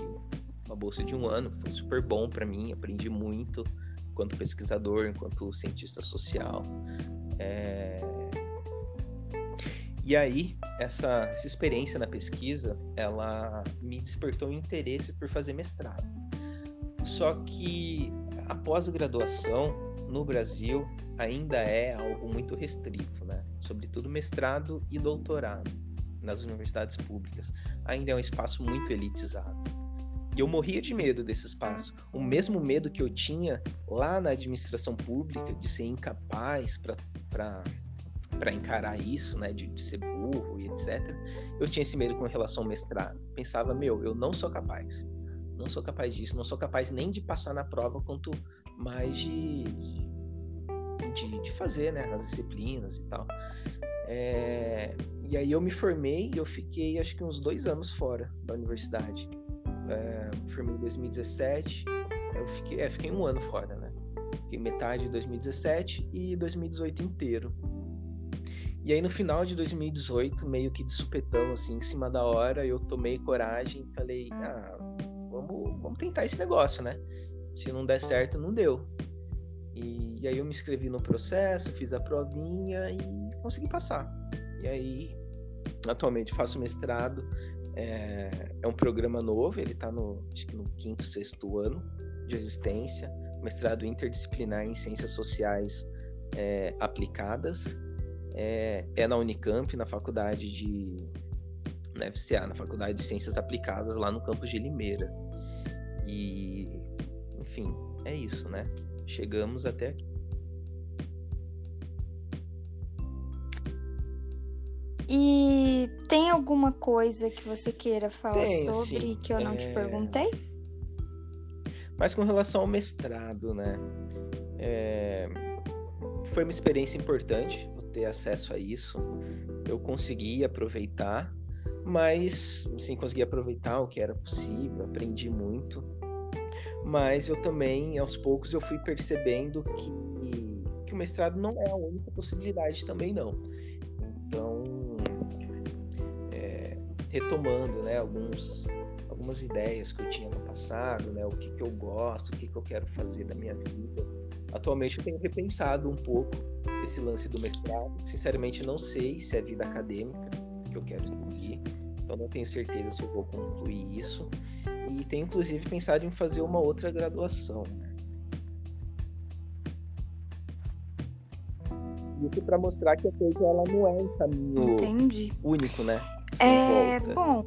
uma bolsa de um ano, foi super bom para mim, aprendi muito enquanto pesquisador, enquanto cientista social. É... E aí, essa, essa experiência na pesquisa, ela me despertou um interesse por fazer mestrado. Só que a pós-graduação no Brasil ainda é algo muito restrito, né? Sobretudo mestrado e doutorado nas universidades públicas. Ainda é um espaço muito elitizado. E eu morria de medo desse espaço. O mesmo medo que eu tinha lá na administração pública de ser incapaz para para encarar isso, né, de, de, ser burro e etc. Eu tinha esse medo com relação ao mestrado. Pensava, meu, eu não sou capaz. Não sou capaz disso, não sou capaz nem de passar na prova, quanto mais de, de, de fazer, né, as disciplinas e tal. É, e aí eu me formei e eu fiquei, acho que uns dois anos fora da universidade. É, formei em 2017, eu fiquei, é, fiquei um ano fora, né? Fiquei metade de 2017 e 2018 inteiro. E aí no final de 2018, meio que de supetão, assim, em cima da hora, eu tomei coragem e falei, ah, vamos, vamos tentar esse negócio, né? Se não der certo, não deu. E, e aí eu me inscrevi no processo, fiz a provinha e consegui passar. E aí, atualmente faço mestrado, é, é um programa novo, ele está no, acho que no quinto, sexto ano de existência, mestrado interdisciplinar em ciências sociais é, aplicadas, é, é na Unicamp, na faculdade de. na FCA, na Faculdade de Ciências Aplicadas, lá no campus de Limeira. E, enfim, é isso, né? Chegamos até aqui. E tem alguma coisa que você queira falar tem, sobre assim, que eu não é... te perguntei? Mas com relação ao mestrado, né? É... Foi uma experiência importante ter acesso a isso, eu consegui aproveitar, mas sim consegui aproveitar o que era possível, aprendi muito. Mas eu também, aos poucos, eu fui percebendo que, que o mestrado não é a única possibilidade também não. Então, é, retomando, né, alguns algumas ideias que eu tinha no passado, né, o que, que eu gosto, o que, que eu quero fazer da minha vida. Atualmente eu tenho repensado um pouco esse lance do mestrado. Sinceramente, não sei se é vida acadêmica que eu quero seguir, então não tenho certeza se eu vou concluir isso. E tenho inclusive pensado em fazer uma outra graduação. Né? Isso para mostrar que a coisa ela não é um caminho Entendi. único, né? Sem é volta. bom.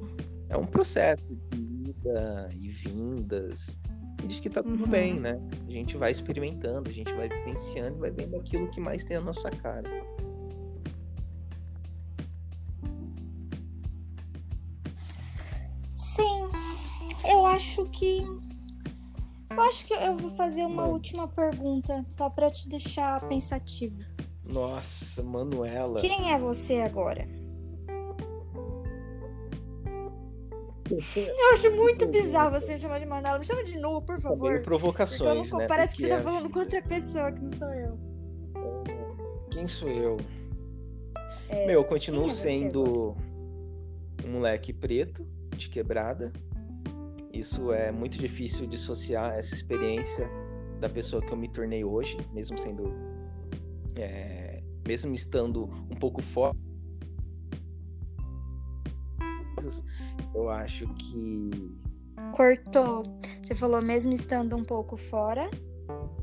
É um processo de ida e vindas diz que tá tudo uhum. bem, né? A gente vai experimentando, a gente vai vivenciando e vai vendo aquilo que mais tem a nossa cara. Sim, eu acho que. Eu acho que eu vou fazer uma Mano. última pergunta, só para te deixar pensativo. Nossa, Manuela. Quem é você agora? Eu acho muito bizarro você me chamar de Manuela. Me chama de Nu, por favor. provocações, não, né? Parece Porque que você tá falando com outra pessoa que não sou eu. Quem sou eu? É, Meu, eu continuo é sendo um moleque preto, de quebrada, Isso é muito difícil dissociar essa experiência da pessoa que eu me tornei hoje, mesmo sendo, é, mesmo estando um pouco fora. Eu acho que cortou. Você falou mesmo estando um pouco fora.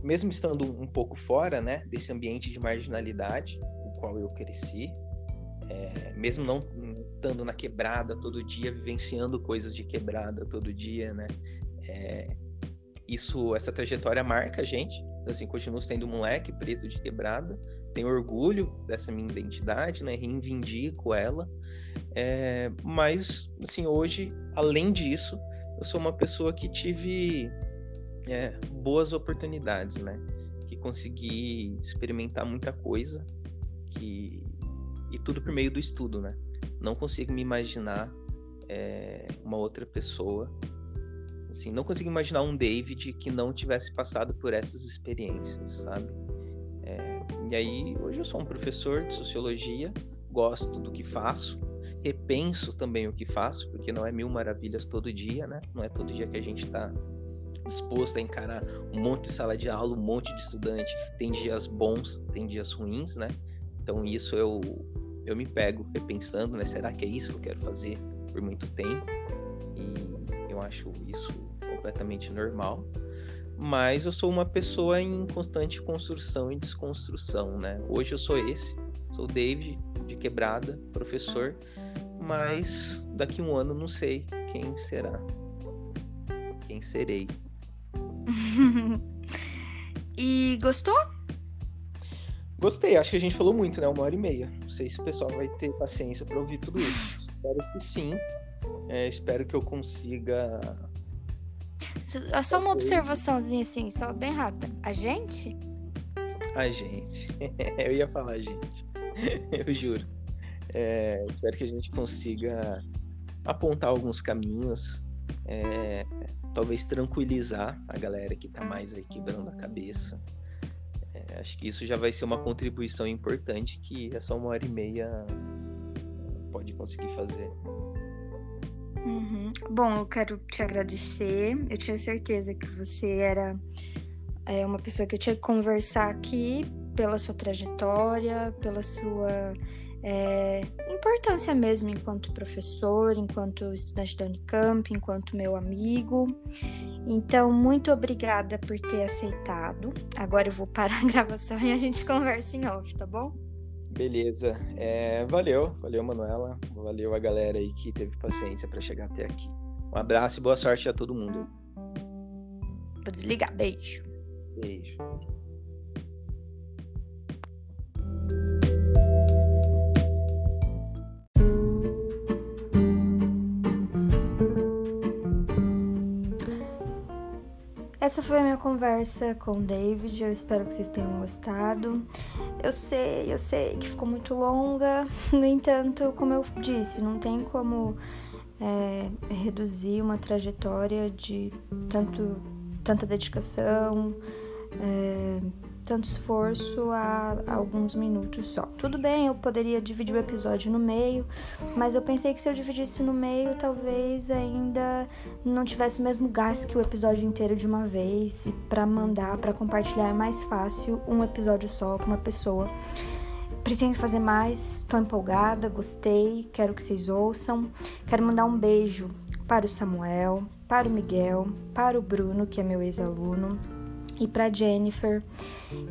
Mesmo estando um pouco fora, né, desse ambiente de marginalidade, o qual eu cresci, é, mesmo não estando na quebrada todo dia, vivenciando coisas de quebrada todo dia, né? É, isso, essa trajetória marca a gente. Assim, continuo sendo moleque preto de quebrada, tenho orgulho dessa minha identidade, né? Reivindico ela. É, mas, assim, hoje, além disso, eu sou uma pessoa que tive é, boas oportunidades, né? Que consegui experimentar muita coisa, que e tudo por meio do estudo, né? Não consigo me imaginar é, uma outra pessoa, assim, não consigo imaginar um David que não tivesse passado por essas experiências, sabe? É, e aí, hoje eu sou um professor de sociologia, gosto do que faço, repenso também o que faço, porque não é mil maravilhas todo dia, né? Não é todo dia que a gente está disposto a encarar um monte de sala de aula, um monte de estudante. Tem dias bons, tem dias ruins, né? Então isso eu eu me pego repensando, né? Será que é isso que eu quero fazer por muito tempo? E eu acho isso completamente normal. Mas eu sou uma pessoa em constante construção e desconstrução, né? Hoje eu sou esse, sou David de quebrada, professor, mas daqui um ano não sei quem será, quem serei. (laughs) e gostou? Gostei, acho que a gente falou muito, né? Uma hora e meia. Não sei se o pessoal vai ter paciência para ouvir tudo isso. (laughs) espero que sim. É, espero que eu consiga. Só uma observaçãozinha assim, só bem rápida. A gente? A gente. (laughs) eu ia falar a gente. eu juro. É, espero que a gente consiga apontar alguns caminhos, é, talvez tranquilizar a galera que está mais aí quebrando a cabeça. É, acho que isso já vai ser uma contribuição importante que essa uma hora e meia pode conseguir fazer. Uhum. Bom, eu quero te agradecer. Eu tinha certeza que você era é, uma pessoa que eu tinha que conversar aqui pela sua trajetória, pela sua é, importância mesmo enquanto professor, enquanto estudante da Unicamp, enquanto meu amigo. Então, muito obrigada por ter aceitado. Agora eu vou parar a (laughs) gravação e a gente conversa em off, tá bom? Beleza. É, valeu, valeu, Manuela. Valeu a galera aí que teve paciência para chegar até aqui. Um abraço e boa sorte a todo mundo. Vou desligar. Beijo. Beijo. Essa foi a minha conversa com o David. Eu espero que vocês tenham gostado. Eu sei, eu sei que ficou muito longa. (laughs) No entanto, como eu disse, não tem como é, reduzir uma trajetória de tanto, tanta dedicação, é, tanto esforço a, alguns minutos só. Tudo bem, eu poderia dividir o episódio no meio, mas eu pensei que se eu dividisse no meio, talvez ainda não tivesse o mesmo gás que o episódio inteiro de uma vez. Para mandar, para compartilhar é mais fácil um episódio só com uma pessoa. Pretendo fazer mais, estou empolgada, gostei, quero que vocês ouçam. Quero mandar um beijo para o Samuel, para o Miguel, para o Bruno, que é meu ex-aluno e para Jennifer,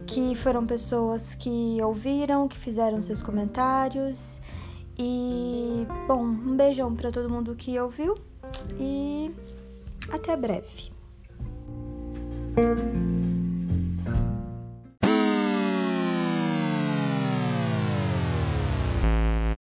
que foram pessoas que ouviram, que fizeram seus comentários. E bom, um beijão para todo mundo que ouviu e até breve.